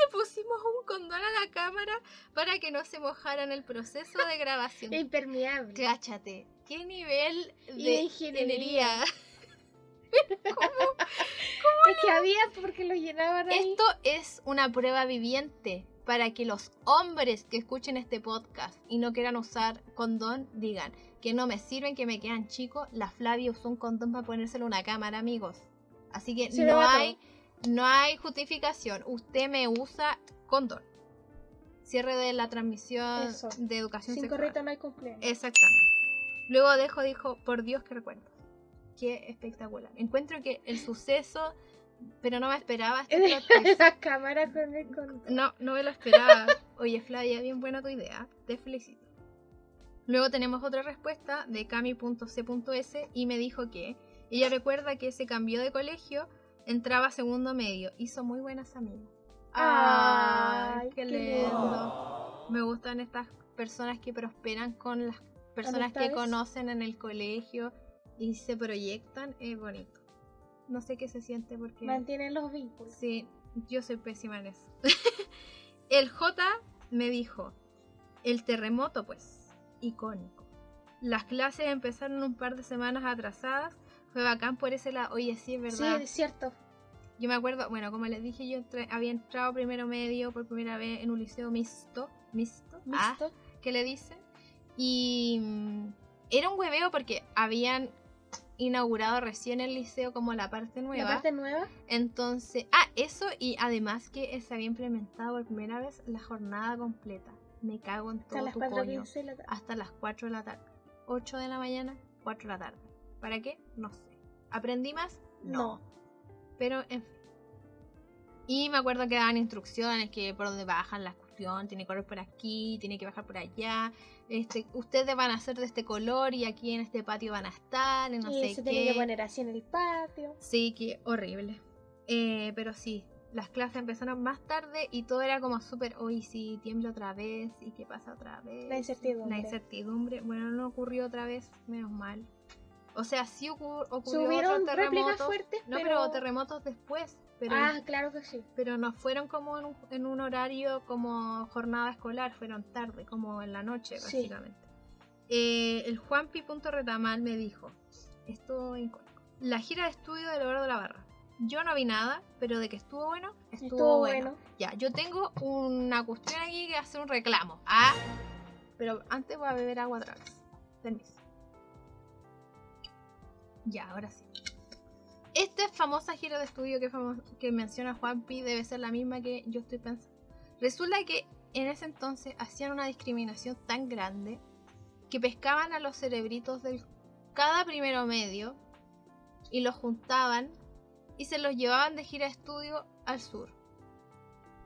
le pusimos un condón a la cámara para que no se mojara en el proceso de grabación. Impermeable. Cáchate, ¿qué nivel Y de de ingeniería. ingeniería? Es que había porque lo llenaban ahí. Esto es una prueba viviente para que los hombres que escuchen este podcast y no quieran usar condón digan que no me sirven, que me quedan chicos. La Flavia usó un condón para ponérselo a una cámara, amigos. Así que Se no lo hay, no hay justificación. Usted me usa condón. Cierre de la transmisión Eso. de educación Sin sexual. no hay cumpleaños. Exactamente. Luego Dejo dijo, por Dios que recuerdo. Qué espectacular. Encuentro que el suceso, pero no me esperaba este la cámara con el condón. No, no me lo esperaba. Oye, Flavia, bien buena tu idea. Te felicito. Luego tenemos otra respuesta de cami.c.s y me dijo que ella recuerda que se cambió de colegio, entraba segundo medio, hizo muy buenas amigas. Ay, Ay, qué qué lindo. Me gustan estas personas que prosperan con las personas que conocen en el colegio y se proyectan, es bonito. No sé qué se siente porque... Mantienen los vínculos. Sí, yo soy pésima en eso. el J me dijo, el terremoto pues, icónico. Las clases empezaron un par de semanas atrasadas, fue bacán por ese lado. Oye, sí, es Sí, verdad. es cierto. Yo me acuerdo, bueno, como les dije, yo entré- había entrado primero medio por primera vez en un liceo mixto, mixto, ah, que le dicen. Y mm, era un hueveo porque habían inaugurado recién el liceo como la parte nueva. La parte nueva. Entonces, ah, eso y además que se había implementado por primera vez la jornada completa. Me cago en Hasta todo las tu 4.15 coño. de la tarde. Hasta las 4 de la tarde. 8 de la mañana, 4 de la tarde. ¿Para qué? No sé. ¿Aprendí más? No. Pero, en fin. Y me acuerdo que daban instrucciones que por donde bajan las cuestiones, tiene que correr por aquí, tiene que bajar por allá. Este, ustedes van a ser de este color y aquí en este patio van a estar, y no y sé se qué. tiene que poner así en el patio. Sí, que horrible. Eh, pero sí, las clases empezaron más tarde y todo era como súper, hoy sí, tiembla otra vez y qué pasa otra vez. La incertidumbre. La incertidumbre. Bueno, no ocurrió otra vez, menos mal. O sea, sí ocur- ocurrió hubieron otros réplicas terremotos. fuertes, No, pero... pero terremotos después. Pero, Ah, claro que sí. pero no fueron como en un, en un horario como jornada escolar, fueron tarde, como en la noche, Sí. básicamente. Eh, el Juanpi.retamal me dijo, esto icónico. La gira de estudio de Eduardo de la Barra. Yo no vi nada, pero de que estuvo bueno, estuvo, Estuvo bueno. bueno. Ya, yo tengo una cuestión aquí que hacer un reclamo. Ah, pero antes voy a beber agua vez. Permiso. Ya, ahora sí. Esta famosa gira de estudio que, que menciona Juanpi debe ser la misma que yo estoy pensando. Resulta que en ese entonces hacían una discriminación tan grande que pescaban a los cerebritos del cada primero medio y los juntaban y se los llevaban de gira de estudio al sur.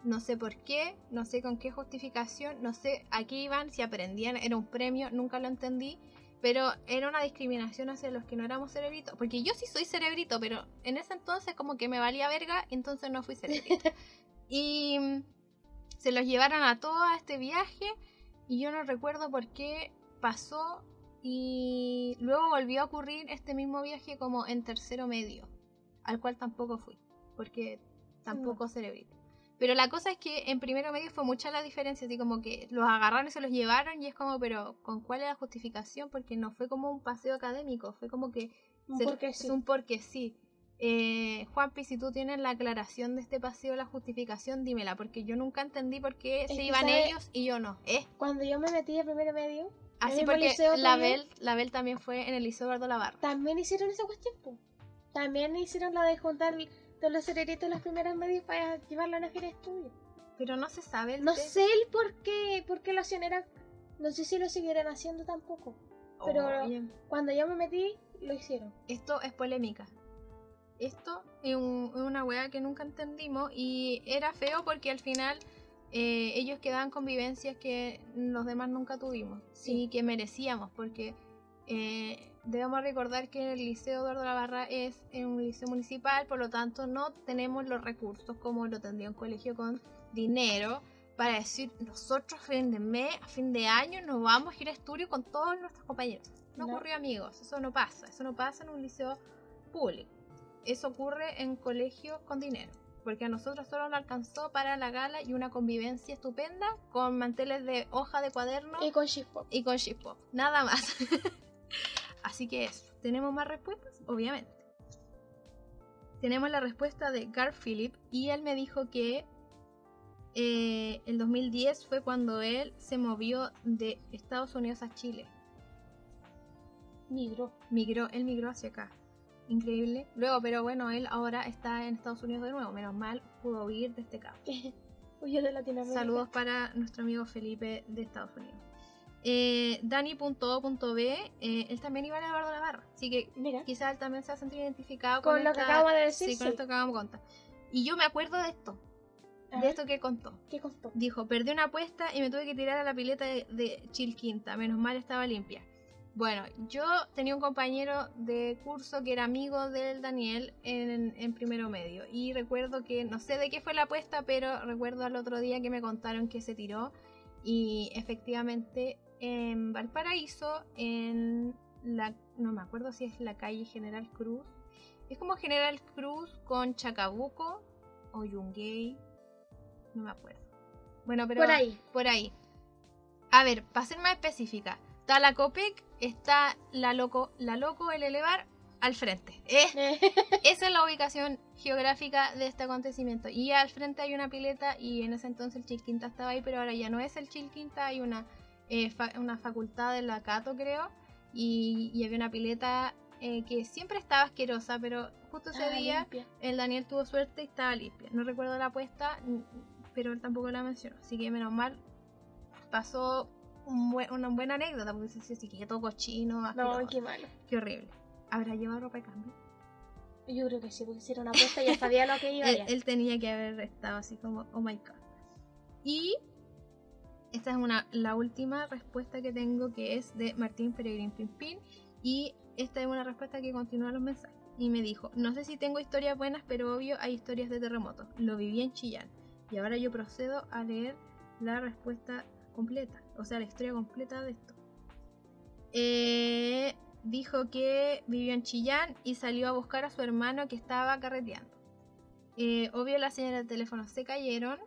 No sé por qué, no sé con qué justificación, no sé a qué iban, si aprendían, era un premio, nunca lo entendí, pero era una discriminación hacia los que no éramos cerebritos, porque yo sí soy cerebrito, pero en ese entonces como que me valía verga, entonces no fui cerebrito. y mm, se los llevaron a todos a este viaje y yo no recuerdo por qué pasó y luego volvió a ocurrir este mismo viaje como en tercero medio, al cual tampoco fui, porque tampoco cerebrito. Pero la cosa es que en primero medio fue mucha la diferencia, así como que los agarraron y se los llevaron y es como, pero ¿con cuál es la justificación? Porque no fue como un paseo académico, fue como que se- Porque es sí. un porque sí. Eh, Juanpi, si tú tienes la aclaración de este paseo, la justificación, dímela, porque yo nunca entendí por qué Es se iban sabe- ellos y yo no. ¿eh? Cuando yo me metí a primero medio, Así porque la? Bel, la Bel también fue en el Liceo Eduardo Lavarra. también hicieron esa cuestión. También hicieron la de juntar todos los cerebritos de los primeros medios para llevarlo a una de estudio. Pero no se sabe el No sé el por qué, por qué lo hacían. Era, no sé si lo siguieran haciendo tampoco. pero- Oye, Cuando yo me metí, lo hicieron. esto es polémica. Esto es, un- es una weá que nunca entendimos y era feo porque al final eh, ellos quedaban con vivencias que los demás nunca tuvimos Sí. y que merecíamos porque eh, debemos recordar que el Liceo Eduardo Lavarra es un liceo municipal, por lo tanto no tenemos los recursos como lo tendría un colegio con dinero para decir nosotros a fin de mes, a fin de año nos vamos a ir a estudio con todos nuestros compañeros. No, No. ocurrió amigos, eso no pasa, eso no pasa en un liceo público. Eso ocurre en colegios con dinero, porque a nosotros solo nos alcanzó para la gala y una convivencia estupenda con manteles de hoja de cuaderno Y con Pop. y con Pop, nada más. Así que eso. ¿Tenemos más respuestas? Obviamente. Tenemos la respuesta de Gar Philip y él me dijo que eh, el 2010 fue cuando él se movió de Estados Unidos a Chile. Migró. Migró, él migró hacia acá. Increíble. Luego, pero bueno, él ahora está en Estados Unidos de nuevo. Menos mal pudo huir de este caos. Huyó de Latinoamérica. Saludos para nuestro amigo Felipe de Estados Unidos. Eh, Dani.o.b, eh, él también iba a Eduardo Navarra, así que Mira. quizás él también se va a sentir identificado Con con, lo que esta- acabamos de decir, Sí, con sí. esto que acabamos de contar. Y yo me acuerdo de esto, A de ver, esto que contó. ¿Qué costó? Dijo, perdí una apuesta y me tuve que tirar a la pileta de, de Chilquinta, menos mal estaba limpia. Bueno, yo tenía un compañero de curso que era amigo del Daniel en, en primero medio. Y recuerdo que, no sé de qué fue la apuesta, pero recuerdo al otro día que me contaron que se tiró. Y efectivamente en Valparaíso, en la, no me acuerdo si es la calle General Cruz. Es como General Cruz con Chacabuco o Yungay. No me acuerdo. Bueno, pero Por ahí. por ahí. A ver, para ser más específica, está la Copec, está la Loco, la Loco, el Elevar al frente. Eh, esa es la ubicación geográfica de este acontecimiento. Y al frente hay una pileta y en ese entonces el Chilquinta estaba ahí, pero ahora ya no es el Chilquinta, hay una, eh, fa- una facultad de la Cato, creo, y, y había una pileta eh, que siempre estaba asquerosa, pero justo ese Ah, día limpia. el Daniel tuvo suerte y estaba limpia. No recuerdo la apuesta, pero él tampoco la mencionó. Así que menos mal pasó un buen- una buena anécdota, porque se sí, que todo cochino, No, asqueroso. qué malo. qué horrible. ¿Habrá llevado ropa de cambio? Yo creo que sí, porque hicieron una apuesta y ya sabía lo que iba Él, ya. él tenía que haber estado así como, oh my god. Y esta es una, la última respuesta que tengo que es de Martín Peregrín Pimpín. Y esta es una respuesta que continúa los mensajes. Y me dijo, no sé si tengo historias buenas, pero obvio hay historias de terremotos. Lo viví en Chillán. Y ahora yo procedo a leer la respuesta completa. O sea, la historia completa de esto. Eh, dijo que vivió en Chillán y salió a buscar a su hermano que estaba carreteando. Eh, obvio, las señales de teléfono se cayeron.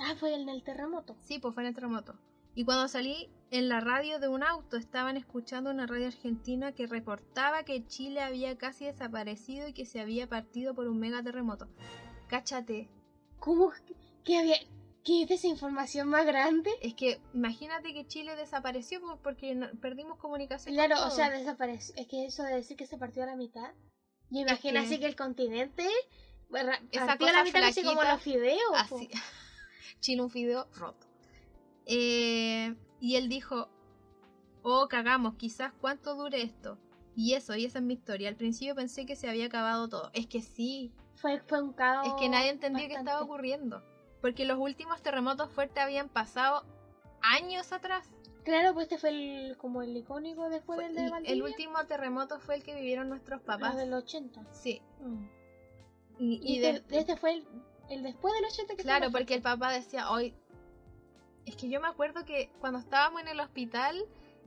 Ah, fue en el terremoto. Sí, pues fue en el terremoto. Y cuando salí en la radio de un auto, estaban escuchando una radio argentina que reportaba que Chile había casi desaparecido y que se había partido por un mega terremoto. Cáchate. ¿Cómo? ¿Qué había? ¿Qué es esa información más grande? Es que imagínate que Chile desapareció po- porque perdimos comunicación. Claro, con o sea, desapareció. Es que eso de decir que se partió a la mitad. Y imagina que- así que el continente partió a la mitad así como los fideos. Así. Chile un fideo roto. Eh, y él dijo, oh, cagamos, quizás cuánto dure esto. Y eso, y esa es mi historia. Al principio pensé que se había acabado todo. Es que sí, Fue, fue un caos. es que nadie entendía qué estaba ocurriendo. Porque los últimos terremotos fuertes habían pasado años atrás. Claro, pues este fue el, como el icónico después Fue- del de el, Valdivia. el último terremoto fue el que vivieron nuestros papás. Los del 80. Sí. Mm. Y, Y, y este, de- este fue el, el después del 80 que Claro, porque el papá decía, hoy... Es que yo me acuerdo que cuando estábamos en el hospital,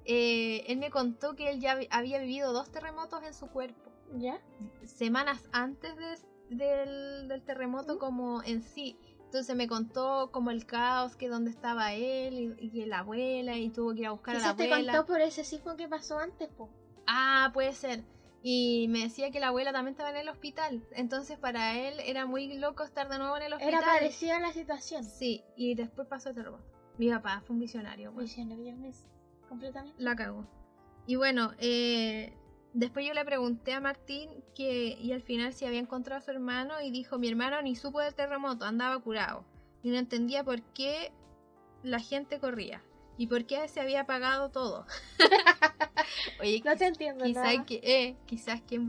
eh, él me contó que él ya había vivido dos terremotos en su cuerpo. ¿Ya? Semanas antes de- del, del terremoto como en sí. Entonces me contó como el caos, que dónde estaba él y, y que la abuela y tuvo que ir a buscar a la Quizás te abuela. contó por ese sismo que pasó antes, po. Ah, puede ser. Y me decía que la abuela también estaba en el hospital. Entonces para él era muy loco estar de nuevo en el hospital. Era parecida la situación. Sí, y después pasó el terremoto. Mi papá fue un visionario. bueno, Visionario, completamente. la cagó. Y bueno, eh, después yo le pregunté a Martín que, y al final si había encontrado a su hermano y dijo, mi hermano ni supo del terremoto, andaba curado. Y no entendía por qué la gente corría. Y por qué se había apagado todo. Oye, No te entiendo quizás nada. que, eh, quizás que en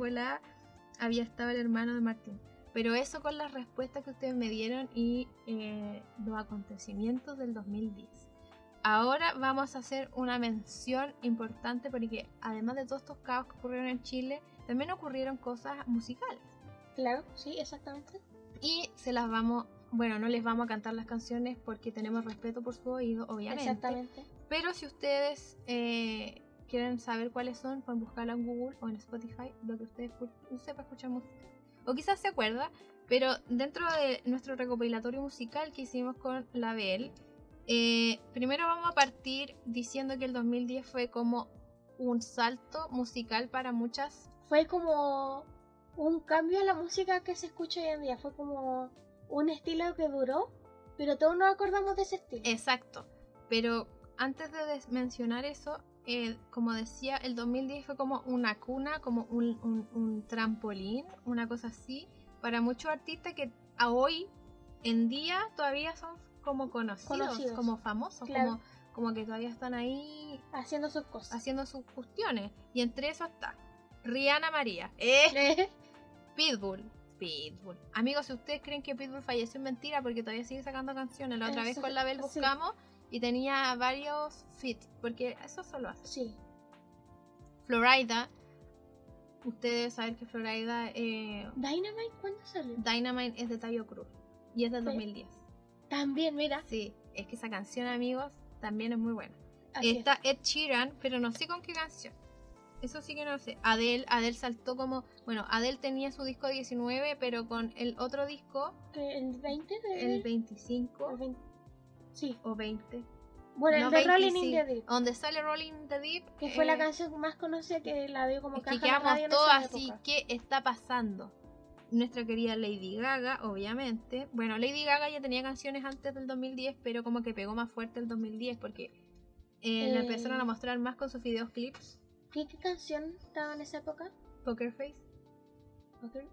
había estado el hermano de Martín. Pero eso con las respuestas que ustedes me dieron y eh, los acontecimientos del 2010. Ahora vamos a hacer una mención importante porque además de todos estos caos que ocurrieron en Chile, también ocurrieron cosas musicales. Claro, sí, exactamente. Y se las vamos, bueno, no les vamos a cantar las canciones porque tenemos respeto por su oído, obviamente. Exactamente. Pero si ustedes eh, quieren saber cuáles son, pueden buscarla en Google o en Spotify, lo que ustedes para escuchar música. O quizás se acuerda, pero dentro de nuestro recopilatorio musical que hicimos con la BL, eh, primero vamos a partir diciendo que el 2010 fue como un salto musical para muchas. Fue como un cambio en la música que se escucha hoy en día. Fue como un estilo que duró, pero todos nos acordamos de ese estilo. Exacto. Pero antes de mencionar eso, eh, como decía, el 2010 fue como una cuna, como un, un- un trampolín, una cosa así, para muchos artistas que a hoy en día todavía son como conocidos, Conocidos. como famosos, Claro. como, como que todavía están ahí Haciendo sus cosas. haciendo sus cuestiones. Y entre eso está Rihanna María, eh, Eh, Pitbull. Pitbull. Amigos, si ustedes creen que Pitbull falleció, es mentira porque todavía sigue sacando canciones. La otra vez Eso- con la Bel sí. Y tenía varios feats, porque eso solo hace. sí. Florida, ustedes saben que Florida eh, Dynamite, ¿cuándo salió? Dynamite es de Tayo Cruz y es del Sí. 2010. También, mira. Sí, es que esa canción, amigos, también es muy buena. así es. Está Ed Sheeran, pero no sé con qué canción. Eso sí que no sé. Adele, Adele saltó como. Bueno, Adele tenía su disco 19, pero con el otro disco, ¿El 20 de el 25 el 20. Sí. o 20. Bueno, no, el de Rolling 25, in the Deep. Donde sale Rolling in the Deep. Que fue la eh, canción más conocida que la dio como Es que caja de quedamos todos así. ¿Qué está pasando? Nuestra querida Lady Gaga, obviamente. Bueno, Lady Gaga ya tenía canciones antes del 2010, pero como que pegó más fuerte el 2010 porque eh, la Eh. empezaron a mostrar más con sus videoclips. ¿Qué, qué canción estaba en esa época? Poker Face. Ok.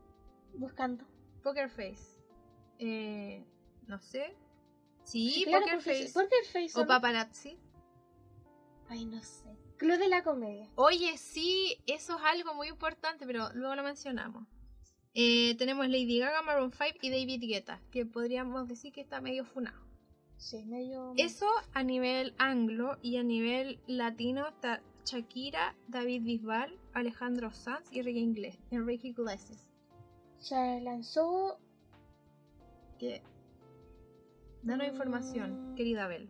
Buscando. Poker Face. Eh, no sé. Sí, claro, Poker porque- Face. Poker Face. O. Paparazzi. Ay, no sé. Club de la comedia. Oye, sí, eso es algo muy importante, pero luego lo mencionamos. Eh, tenemos Lady Gaga, Maroon 5 y David Guetta, que podríamos decir que está medio funado. Sí, medio. Eso a nivel anglo y a nivel latino está Shakira, David Bisbal, Alejandro Sanz y Enrique Inglés, Enrique Iglesias. Se lanzó. Que... Danos información, Mm. querida Bel.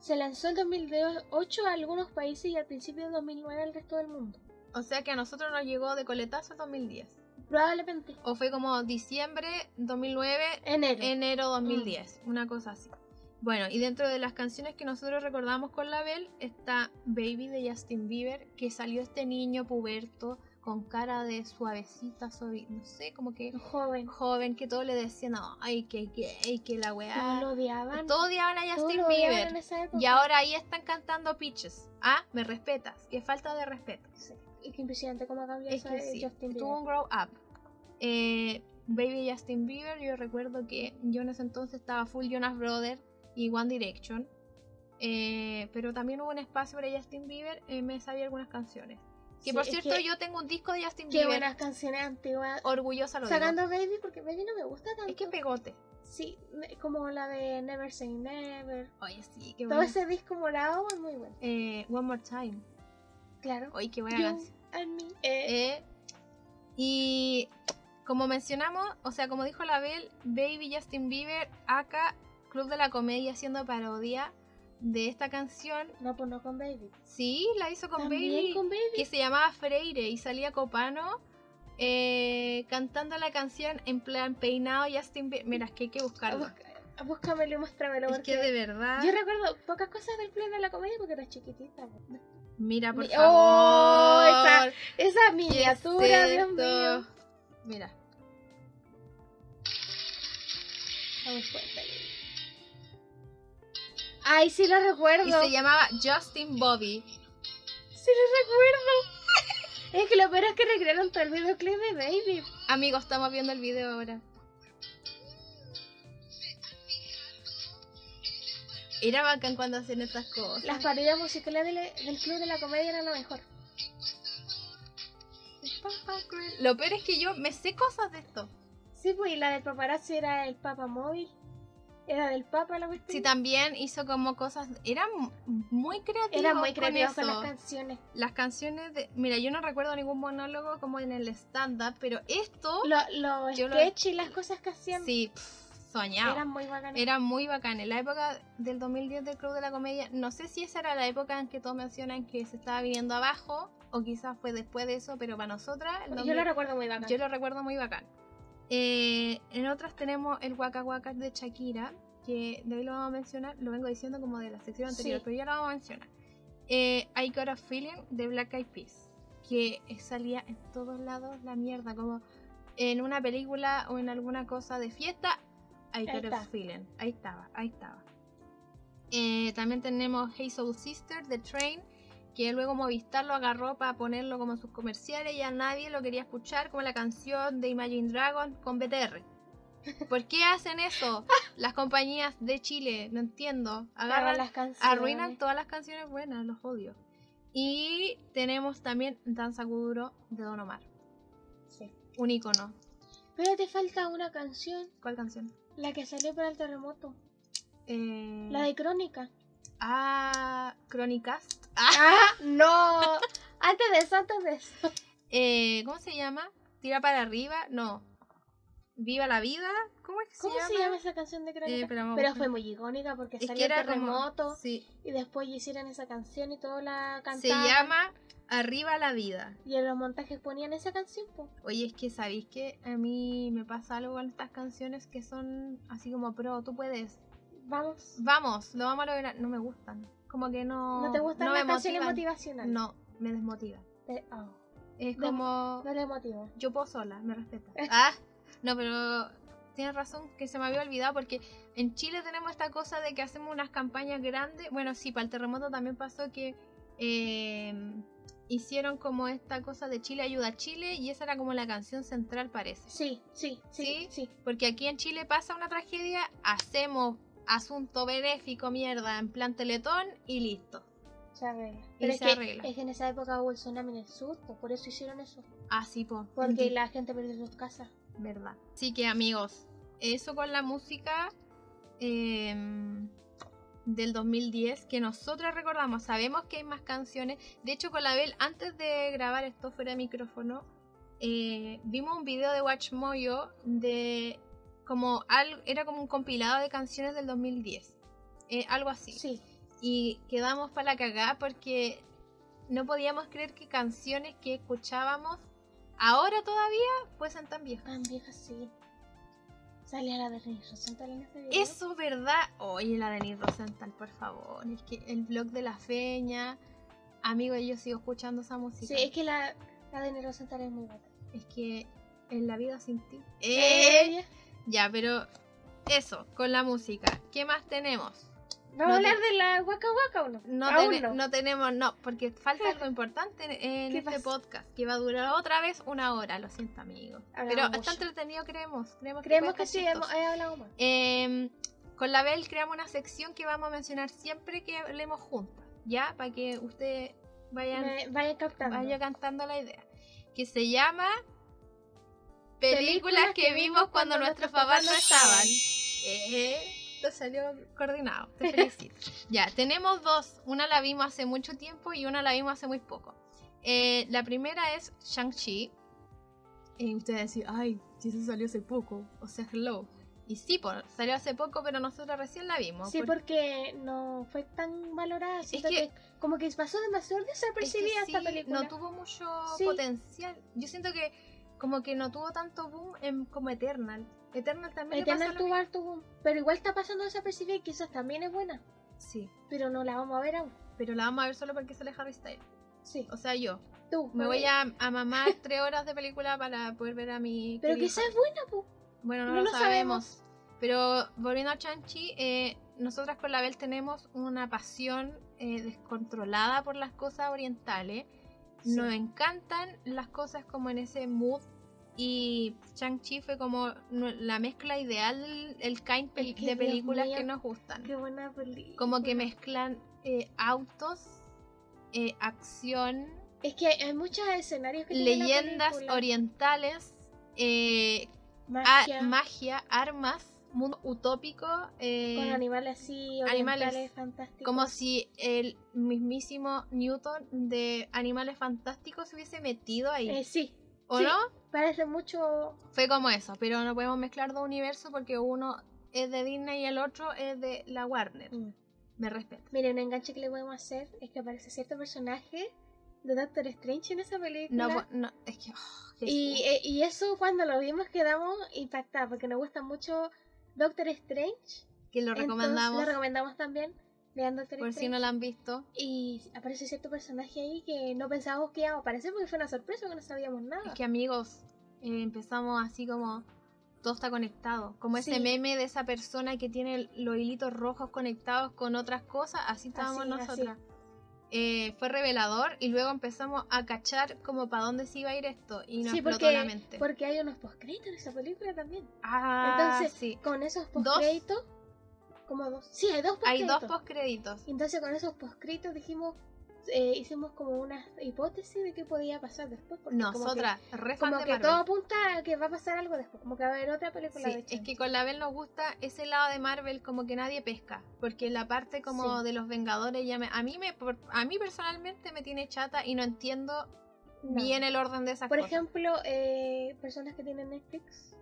Se lanzó en 2008 a algunos países y al principio de 2009 al resto del mundo. O sea que a nosotros nos llegó de coletazo el 2010. Probablemente. O fue como diciembre 2009, Enero. enero 2010. Una cosa así. Bueno, y dentro de las canciones que nosotros recordamos con la Bell está Baby de Justin Bieber, que salió este niño puberto con cara de suavecita, suave, no sé, como que Joven. joven, que todos le decían, no, ay, que gay, que la Todos weá. lo odiaban. Todos odiaban a Todos Justin Bieber. en esa época. Y ahora ahí están cantando Peaches. Ah, me respetas. Qué falta de respeto. Sí. Y qué impresionante cómo Es eso que sí, Justin tuvo Bieber. un grow up. Eh, Baby Justin Bieber, yo recuerdo que yo en ese entonces estaba full Jonas Brothers y One Direction. Eh, pero también hubo un espacio para Justin Bieber, eh, me sabía algunas canciones. Que Sí, por cierto, que yo tengo un disco de Justin Qué Bieber. buenas canciones antiguas. Orgullosa lo digo. Sacando Baby, porque Baby no me gusta tanto. Es que pegote. Sí, como la de Never Say Never. Oye, sí, qué Todo ese disco morado es muy bueno. Eh, One More Time. Claro. Oye, qué buena canción. Eh, Eh, y como mencionamos, o sea, como dijo la Bel, Baby Justin Bieber, acá Club de la Comedia haciendo parodia de esta canción. no, pues no con Baby. Sí, la hizo con Baby, con Baby. que se llamaba Freire y salía Copano eh, cantando la canción en plan peinado Justin Bieber. Mira, es que hay que buscarlo. Busca- Búscamelo y muéstramelo. Es porque que de verdad. Yo recuerdo pocas cosas del club de la comedia porque era chiquitita. Mira, por Mi- favor. ¡Oh! esa- Esa ¿Qué es miniatura, Dios mío. Mira. Fuerte. Ay, sí lo recuerdo. Y se llamaba Justin Bobby. Sí lo recuerdo. es que lo peor es que recrearon todo el videoclip de Baby. Amigos, estamos viendo el video ahora. Era bacán cuando hacen estas cosas. Las parodias musicales del, del club de la comedia eran lo mejor. Lo peor es que yo me sé cosas de esto. Sí, pues y la del paparazzi era el Papa Móvil. Era del Papa la cuestión. Sí, también hizo como cosas. Eran muy creativos. Era muy con creativo con, eso. las canciones. Las canciones de. Mira, yo no recuerdo ningún monólogo como en el stand-up, pero esto. Lo- Los lo- sketches y las cosas que hacían Sí, pff, soñado. eran muy bacanas. Era muy bacán. En la época del 2010 del Club de la Comedia, no sé si esa era la época en que todos mencionan que se estaba viniendo abajo, o quizás fue después de eso, pero para nosotras, el Yo 2000 lo recuerdo muy bacán. yo lo recuerdo muy bacán. Eh, en otras tenemos el Waka Waka de Shakira, que de hoy lo vamos a mencionar, lo vengo diciendo como de la sección anterior, Sí. pero ya lo vamos a mencionar. Eh, I Got a Feeling de Black Eyed Peas, que salía en todos lados la mierda, como en una película o en alguna cosa de fiesta, I Ahí Got a. Feeling, ahí estaba, ahí estaba. Eh, también tenemos Hey Soul Sister de Train, que luego Movistar lo agarró para ponerlo como sus comerciales y a nadie lo quería escuchar, como la canción de Imagine Dragon con BTR. ¿Por qué hacen eso las compañías de Chile? No entiendo. Agarran Agarran, las canciones. arruinan todas las canciones buenas, los odio. Y tenemos también Danza Kuduro de Don Omar, Sí. un icono. Pero te falta una canción, ¿Cuál canción? la que salió para el terremoto. Eh, La de Crónica. Ah, Chronicast. Ah, ¡Ah! ¡No! Antes de eso, antes de eso. eh, ¿Cómo se llama? Tira para arriba. No. Viva la vida. ¿Cómo es que ¿Cómo se se llama esa canción de Crónica? Eh, pero pero fue muy icónica porque Es salió que era el terremoto como. Sí. y después hicieron esa canción y todo la cantaban. Se llama Arriba la vida. Y en los montajes ponían esa canción, po. Oye, es que sabéis que a mí me pasa algo con estas canciones que son así como pro, tú puedes. Vamos. Vamos, lo vamos a lograr. No me gustan. Como que no. ¿No te gustan no las canciones motivacionales? No, me desmotiva. Te- oh, Es como. no le motivo. Yo puedo sola, me respeta. Ah, no, pero tienes razón que se me había olvidado porque en Chile tenemos esta cosa de que hacemos unas campañas grandes. Bueno, sí, para el terremoto también pasó que eh, hicieron como esta cosa de Chile ayuda a Chile y esa era como la canción central, parece. Sí, sí, sí, ¿Sí? sí. Porque aquí en Chile pasa una tragedia, hacemos asunto benéfico, mierda, en plan teletón y listo. Se arregla. Y Pero es, se que, arregla. es que en esa época hubo el tsunami en el susto, por eso hicieron eso. Así, po. Porque la gente perdió sus casas. verdad. Así que amigos, eso con la música em, del 2010 que nosotros recordamos. Sabemos que hay más canciones. De hecho, con la Bel, antes de grabar esto fuera de micrófono, eh, vimos un video de Watch Moyo de como algo, era como un compilado de canciones del 2010. Eh, algo así. Sí. Y quedamos para la cagada porque no podíamos creer que canciones que escuchábamos ahora todavía fuesen tan viejas. Tan viejas, sí. Salía la de Rosenthal en ese video. Eso, ¿verdad? Oye, la Denise Rosenthal, por favor. Es que el blog de la feña. Amigo, yo sigo escuchando esa música. Sí, es que la, la de Rosenthal es muy buena. Es que en la vida sin ti. Eh, ya, pero eso, con la música. ¿Qué más tenemos? ¿Vamos no a hablar te- de la Waka Waka o no? No, Aún no. no tenemos, no, porque falta algo importante en, en ¿Qué este pasa? podcast, que va a durar otra vez una hora, lo siento amigos. Pero mucho. está entretenido, creemos. Creemos que, Creemos que sí, hemos, he hablado más. Em, con la Bel creamos una sección que vamos a mencionar siempre que hablemos juntas, ¿ya? Para que ustedes vayan, Me- vayan captando. vayan cantando la idea. Que se llama Películas que vimos cuando nuestros papás no estaban. Eh, te salió coordinado, te felicito. ya, tenemos dos. Una la vimos hace mucho tiempo y una la vimos hace muy poco. Eh, la primera es Shang-Chi. Y ustedes decir, ay, eso salió hace poco. O sea, hello. Y sí, por, salió hace poco, pero nosotros recién la vimos. Sí, por- porque no fue tan valorada. Siento que- que, como que pasó demasiado es que desapercibida esta sí, película. no tuvo mucho Sí. potencial. Yo siento que como que no tuvo tanto boom en, como Eternal. Eternal también Eternal tuvo harto boom, pero igual está pasando desapercibida y quizás también es buena. Sí, Pero no la vamos a ver aún. pero la vamos a ver solo porque sale Harry Styles. Sí, O sea, yo. tú. Me voy a, a mamar tres horas de película para poder ver a mi. Pero quizás es buena, po. Bueno, no, no lo lo sabemos. Pero volviendo a Chanchi, eh, nosotras con la Bel tenemos una pasión eh, descontrolada por las cosas orientales. Sí. Nos encantan las cosas como en ese mood. Y Shang-Chi fue como la mezcla ideal, el kind de películas mío, que nos gustan. Qué buena película. Como que mezclan eh, autos, eh, acción, Es que hay, hay muchos escenarios que leyendas orientales, eh, a- magia, armas, mundo utópico, eh, con animales así, animales. fantásticos. como si el mismísimo Newton de Animales Fantásticos se hubiese metido ahí, Eh, sí, ¿o sí. no? parece mucho... Fue como eso, pero no podemos mezclar dos universos porque uno es de Disney y el otro es de la Warner. Mm. Me respeto. Mire, un enganche que le podemos hacer es que aparece cierto personaje de Doctor Strange en esa película. No, po- no, es que... oh, y, eh, y eso cuando lo vimos quedamos impactados porque nos gusta mucho Doctor Strange. que lo Entonces, recomendamos Lo recomendamos también. Vean Doctor por si Strange. no lo han visto. Y aparece cierto personaje ahí que no pensábamos que iba a aparecer porque fue una sorpresa porque no sabíamos nada. Es que amigos, eh, empezamos así como todo está conectado. Como ese meme de esa persona que tiene los hilitos rojos conectados con otras cosas, así estábamos Así, así. Eh, fue revelador y luego empezamos a cachar como para dónde se iba a ir esto y nos sí, explotó porque, la mente. porque hay unos postcréditos en esa película también. Ah, Entonces, sí. Con esos postcréditos, como dos. Sí, hay dos Hay postcréditos. dos postcréditos. Entonces con esos postcritos dijimos, eh, hicimos como una hipótesis de qué podía pasar después. Porque como que- Nosotras, Como de que, todo apunta a que va a pasar algo después, como que va a haber otra película Sí, de es que con la Bel nos gusta ese lado de Marvel como que nadie pesca, porque la parte como Sí. de los Vengadores ya me, a mí me por- a mí personalmente me tiene chata y no entiendo No. bien el orden de esas Por cosas. ejemplo, eh, personas que tienen Netflix,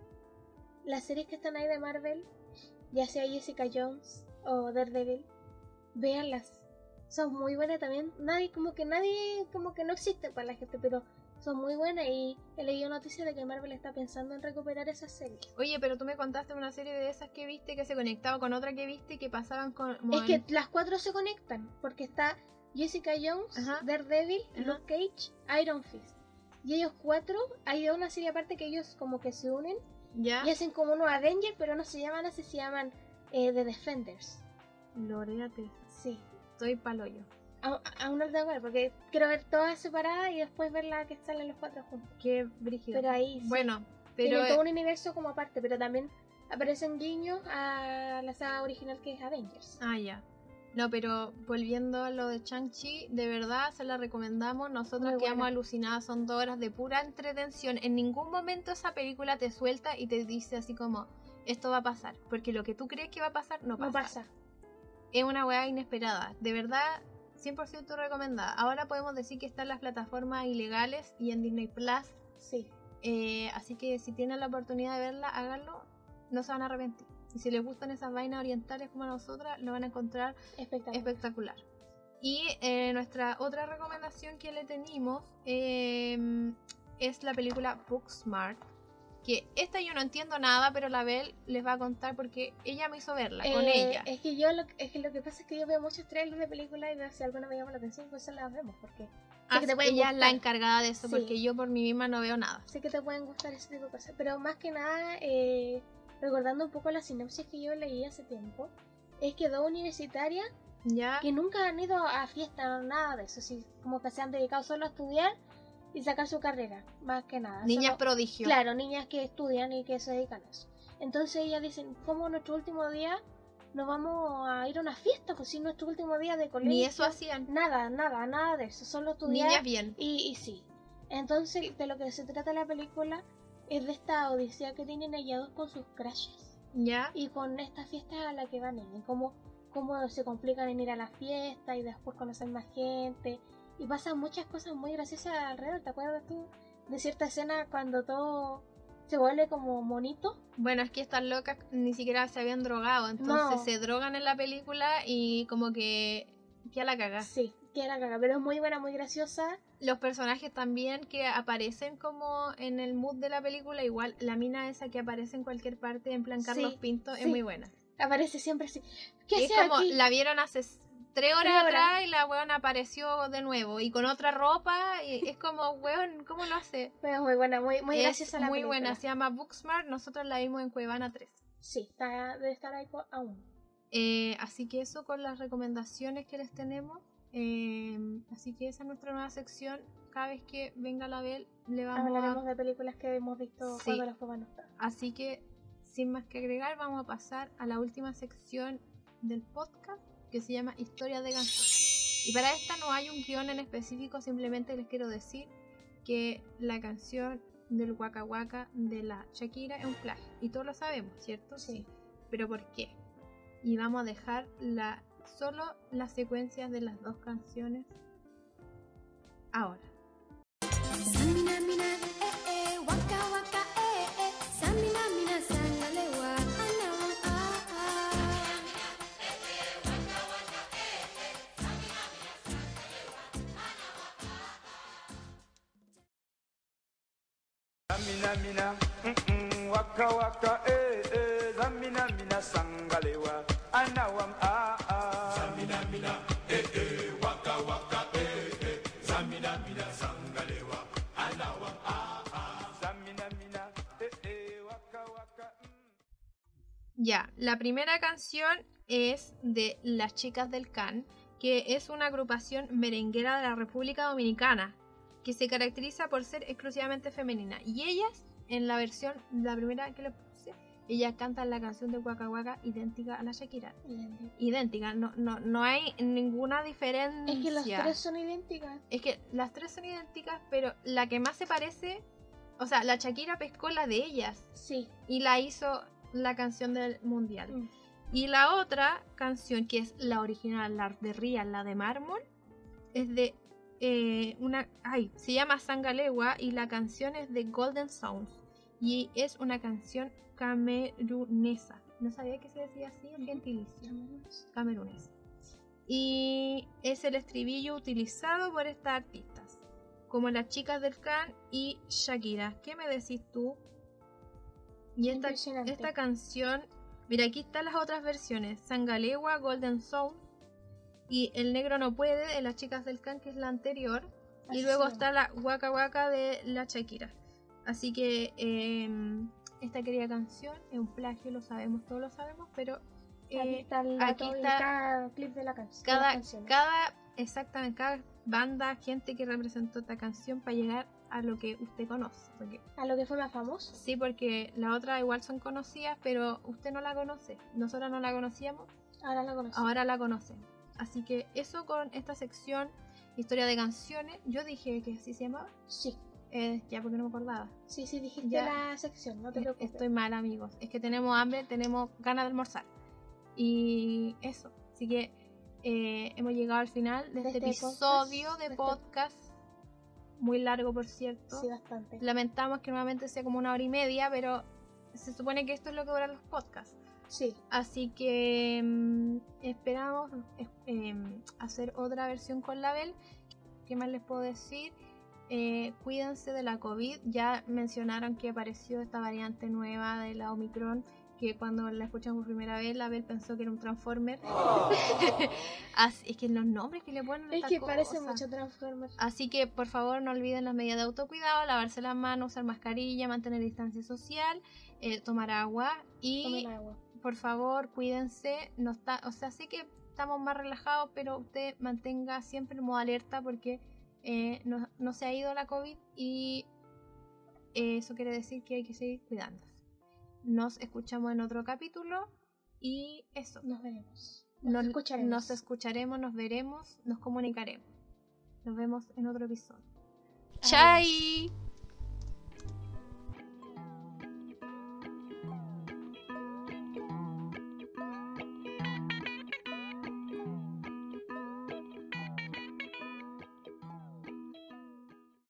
las series que están ahí de Marvel, ya sea Jessica Jones o Daredevil, véanlas. Son muy buenas también. Nadie, como que nadie, como que no existe para la gente, pero son muy buenas y he leído noticias de que Marvel está pensando en recuperar esas series. Oye, pero tú me contaste una serie de esas que viste que se conectaba con otra que viste y que pasaban con Es que las cuatro se conectan, porque está Jessica Jones, Ajá. Daredevil, Ajá. Luke Cage, Iron Fist. Y ellos cuatro, hay una serie aparte que ellos como que se unen ya y hacen como unos Avengers, pero no se llaman así, se llaman eh, The Defenders. Loréate, Sí. Estoy paloyo. A- Aún no lo tengo que ver, porque quiero ver todas separadas y después ver la que salen los cuatro juntos. Qué brígido. Pero ahí sí, bueno, pero tienen todo un universo como aparte, pero también aparecen guiños a la saga original que es Avengers. ah ya. No, pero volviendo a lo de Chang-Chi, de verdad se la recomendamos. Nosotros Muy quedamos buena. alucinadas, son dos horas de pura entretención. En ningún momento esa película te suelta y te dice así como, esto va a pasar. Porque lo que tú crees que va a pasar, no pasa. No pasa. Es una weá inesperada. De verdad, 100% recomendada. Ahora podemos decir que está en las plataformas ilegales y en Disney Plus. Sí. Eh, así que si tienen la oportunidad de verla, háganlo. No se van a arrepentir. Y si les gustan esas vainas orientales como a nosotras, lo van a encontrar Espectacular. espectacular. Y eh, nuestra otra recomendación que le tenemos em, es la película Booksmart. Que esta yo no entiendo nada, pero la Bel les va a contar porque ella me hizo verla con Eh, ella. Es que yo lo, es que lo que pasa es que yo veo muchos trailers de películas y veo si alguna me llama la atención, pues las vemos, porque Ah, que te pueden ella es la encargada de eso Sí. porque yo por mí misma no veo nada. sé que te pueden gustar ese tipo de cosas. Pero más que nada, eh, recordando un poco la sinopsis que yo leí hace tiempo, es que dos universitarias ¿Ya? que nunca han ido a fiestas, nada de eso, sí, como que se han dedicado solo a estudiar y sacar su carrera, más que nada. Niñas Solo- prodigio. Claro, niñas que estudian y que se dedican a eso. Entonces ellas dicen, ¿cómo nuestro último día nos vamos a ir a una fiesta? Pues si nuestro último día de colegio. Ni eso hacían. Nada, nada, nada de eso, solo estudiar. Niñas bien. Y, y sí. Entonces, de lo que se trata la película es de esta odisea que tienen ellas dos con sus crashes. ¿Ya? Y con esta fiesta a la que van ellas. Cómo, cómo se complican en ir a la fiesta y después conocer más gente. Y pasan muchas cosas muy graciosas alrededor. ¿Te acuerdas tú de cierta escena cuando todo se vuelve como monito? Bueno, es que estas locas ni siquiera se habían drogado, entonces No. se drogan en la película y como que ya la caga. Sí, la caga. Pero es muy buena, muy graciosa. Los personajes también que aparecen como en el mood de la película, igual la mina esa que aparece en cualquier parte en plan Carlos Sí, Pinto es muy buena. Aparece siempre así. ¿Qué Y es como aquí? la vieron hace tres horas Tres horas. atrás y la weón apareció de nuevo y con otra ropa y es como weón, ¿cómo lo hace? Muy buena, muy, muy graciosa la muy película. buena, se llama Booksmart, nosotros la vimos en Cuevana 3. Sí, está, debe estar ahí aún. Eh, así que eso con las recomendaciones que les tenemos. Eh, así que esa es nuestra nueva sección. Cada vez que venga la Bel, le vamos Hablaremos a... de películas que hemos visto Sí. cuando las notar. Así que, sin más que agregar, vamos a pasar a la última sección del podcast que se llama Historia de canción. Y para esta no hay un guion en específico, simplemente les quiero decir que la canción del Waka Waka de la Shakira es un plagio. Y todos lo sabemos, ¿cierto? Sí. Pero ¿por qué? Y vamos a dejar la, solo las secuencias de las dos canciones ahora. La primera canción es de Las Chicas del Can, que es una agrupación merenguera de la República Dominicana, que se caracteriza por ser exclusivamente femenina. Y ellas, en la versión, la primera que le puse, ellas cantan la canción de Waka Waka idéntica a la Shakira. Idéntica, no, no, no hay ninguna diferencia. Es que las tres son idénticas. Es que las tres son idénticas, pero la que más se parece, o sea, la Shakira pescó la de ellas Sí. y la hizo la canción del mundial. Mm. Y la otra canción, que es la original, la de Rian, la de mármol, es de eh, una. Ay, se llama Sangalegua y la canción es de Golden Sounds. Y es una canción camerunesa. No sabía que se decía así en gentilicio. Camerunesa. Y es el estribillo utilizado por estas artistas, como las chicas del Can y Shakira. ¿Qué me decís tú? Y esta, esta canción, mira, aquí están las otras versiones: Sangalegua, Golden Sound y El Negro No Puede de las chicas del Can, que es la anterior. Así y luego está la Waka Waka de la Shakira. Así que em, esta querida canción es un plagio, lo sabemos, todos lo sabemos, pero Aquí eh, está el aquí está cada clip de la canción. cada, cada, exactamente, cada banda, gente que representó esta canción para llegar a lo que usted conoce. Porque, A lo que fue más famoso. sí, porque las otras igual son conocidas, pero usted no la conoce. Nosotras no la conocíamos, Ahora la conocí. ahora la conocen. Así que eso con esta sección, historia de canciones, yo dije que así se llamaba, Sí. eh, ya porque no me acordaba. Sí, sí, dijiste Ya. la sección, no te preocupes. Estoy mal, amigos. Es que tenemos hambre, tenemos ganas de almorzar. Y eso. Así que eh, hemos llegado al final de, De este este episodio podcast, de de este- podcast. Muy largo, por cierto. Sí, bastante. Lamentamos que nuevamente sea como una hora y media, pero se supone que esto es lo que duran los podcasts. Sí. Así que mm, esperamos es- em, hacer otra versión con la Bel. ¿Qué más les puedo decir? Eh, cuídense de la COVID. Ya mencionaron que apareció esta variante nueva de la Omicron. Que cuando la escuchamos por primera vez, la Bel pensó que era un Transformer. Así, es que los nombres que le ponen Es que parece cosa. mucho Transformers. Así que por favor no olviden las medidas de autocuidado, lavarse las manos, usar mascarilla, mantener distancia social, eh, tomar agua y agua. por favor cuídense. No está, o sea, sí que estamos más relajados, pero usted mantenga siempre el modo alerta porque eh, no, no se ha ido la COVID y eh, eso quiere decir que hay que seguir cuidándose. Nos escuchamos en otro capítulo y eso. Nos veremos. Nos Nos escucharemos. nos escucharemos, nos veremos, nos comunicaremos. Nos vemos en otro episodio. ¡Chai!